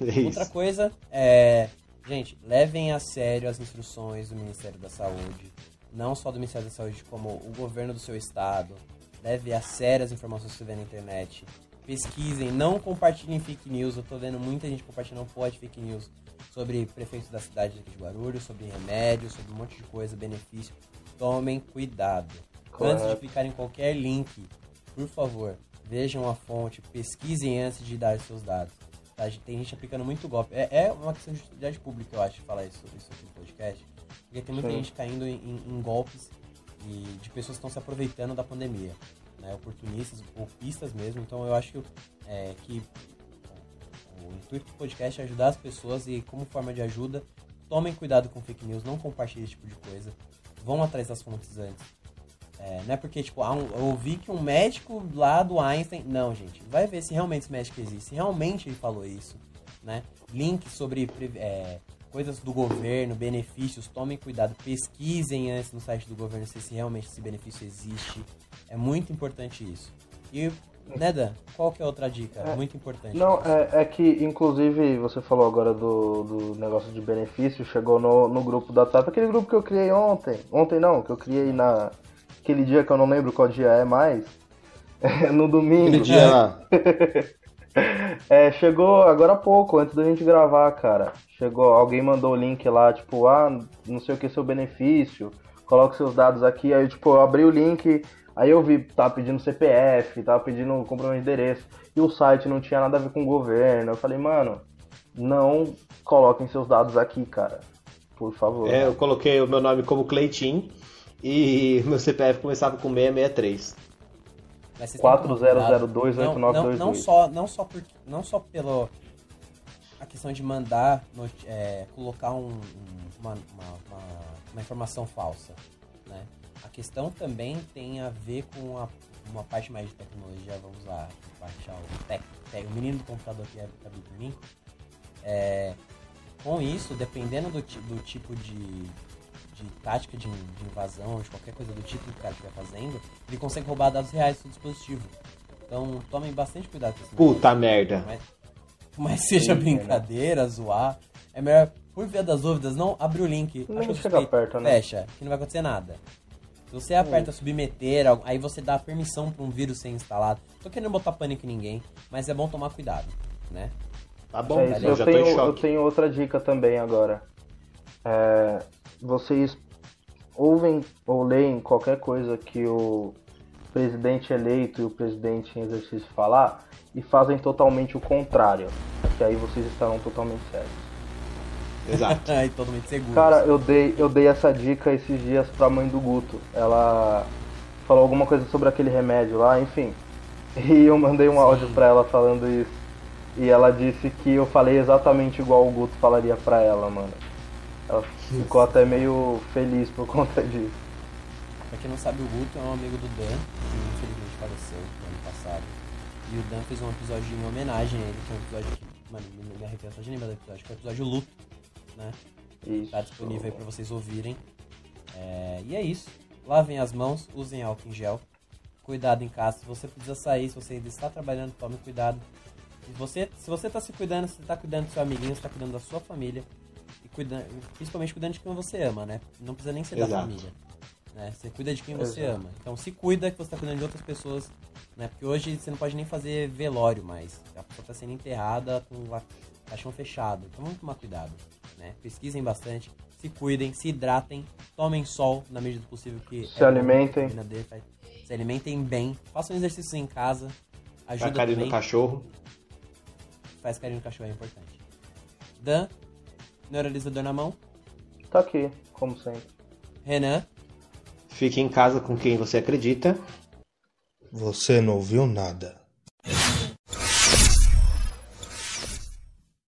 É Outra coisa é, gente, levem a sério as instruções do Ministério da Saúde, não só do Ministério da Saúde, como o governo do seu estado. Leve a sério as informações que você vê na internet. Pesquisem, não compartilhem fake news. Eu tô vendo muita gente compartilhando pó de fake news sobre prefeito da cidade aqui de Guarulhos, sobre remédios, sobre um monte de coisa, benefício. Tomem cuidado. Antes de clicar em qualquer link, por favor, vejam a fonte, pesquisem antes de dar seus dados. Tá? Tem gente aplicando muito golpe. É, é uma questão de utilidade pública, eu acho, falar isso, isso aqui no podcast. Porque tem muita Sim. gente caindo em, em- em golpes e de pessoas que estão se aproveitando da pandemia. Né? Oportunistas, golpistas mesmo. Então eu acho que, é, que o intuito do podcast é ajudar as pessoas e, como forma de ajuda, tomem cuidado com fake news, não compartilhem esse tipo de coisa. Vão atrás das fontes antes. É, não é porque, tipo, eu ouvi que um médico lá do Einstein. Não, gente. Vai ver se realmente esse médico existe. Se realmente ele falou isso, né? Links sobre é, coisas do governo, benefícios. Tomem cuidado. Pesquisem antes no site do governo se, se realmente esse benefício existe. É muito importante isso. E, né, Dan? Qual que é outra dica? É, muito importante. Não, é, é que, inclusive, você falou agora do, do negócio de benefício, chegou no, no grupo da TAP, aquele grupo que eu criei ontem. Ontem não, que eu criei na. Aquele dia que eu não lembro qual dia é mais. no domingo. Aquele dia lá. É, chegou agora há pouco, antes da gente gravar, cara. Chegou, alguém mandou o link lá, tipo, ah, não sei o que seu benefício, coloque seus dados aqui. Aí, tipo, eu abri o link, Aí eu vi, tava pedindo CPF, tava pedindo comprovante de endereço, e o site não tinha nada a ver com o governo. Eu falei, mano, não coloquem seus dados aqui, cara. Por favor. É, eu coloquei o meu nome como Cleitinho e meu CPF começava com 663. Mas vocês têm que tomar cuidado. 40028922. não, não, não só não só por, não só pelo a questão de mandar é, colocar um- um- uma, uma, uma- uma informação falsa né a questão também tem a ver com a, uma parte mais de tecnologia vamos lá baixar o tec, tec- o menino do computador que é aqui por mim É, com isso dependendo do, do tipo de de tática de, de invasão ou de qualquer coisa do tipo que o cara estiver fazendo, ele consegue roubar dados reais do seu dispositivo. Então tomem bastante cuidado com isso. Puta merda. Mas, mas seja Sim, brincadeira, zoar. É melhor, por via das dúvidas, não abre o link. Nem achou chega perto, né? Fecha, que não vai acontecer nada. Se você aperta submeter, aí você dá permissão para um vírus ser instalado. Tô querendo botar pânico em ninguém, mas é bom tomar cuidado, né? Tá bom, É isso, eu tenho, eu tenho outra dica também agora. É, vocês ouvem ou leem qualquer coisa que o presidente eleito e o presidente em exercício falar e fazem totalmente o contrário. Que aí vocês estarão totalmente certos. Exato. e totalmente seguro. Cara, eu dei, eu dei essa dica esses dias pra mãe do Guto. Ela falou alguma coisa sobre aquele remédio lá, enfim. E eu mandei um áudio pra ela falando isso. E ela disse que eu falei exatamente igual o Guto falaria pra ela, mano. Ela ficou até meio feliz por conta disso. Pra quem não sabe, o Guto é um amigo do Dan, que infelizmente faleceu no ano passado. E o Dan fez um episódio em homenagem a ele, que é um episódio que, mano, me arrepio só de lembrar do episódio, que é o episódio Luto, né? Isso. Tá disponível aí pra vocês ouvirem. É, e é isso. Lavem as mãos, usem álcool em gel. Cuidado em casa. Se você precisa sair, se você ainda está trabalhando, tome cuidado. Se você, se você tá se cuidando, se tá cuidando do seu amiguinho, você tá cuidando da sua família. Cuidando, principalmente cuidando de quem você ama, né? Não precisa nem ser da Exato. família. Né? Você cuida de quem você Exato. ama. Então se cuida que você tá cuidando de outras pessoas. Né? Porque hoje você não pode nem fazer velório mais. A pessoa tá sendo enterrada com o caixão fechado. Então vamos tomar cuidado. Né? Pesquisem bastante. Se cuidem, se hidratem, tomem sol na medida do possível que Se alimentem. vitamina D faz- Se alimentem bem, façam exercícios em casa, ajuda carinho também, no cachorro. faz carinho no cachorro é importante. Dan, neuralizador na mão. Tá aqui, como sempre. Renan, Fique em casa com quem você acredita. Você não ouviu nada.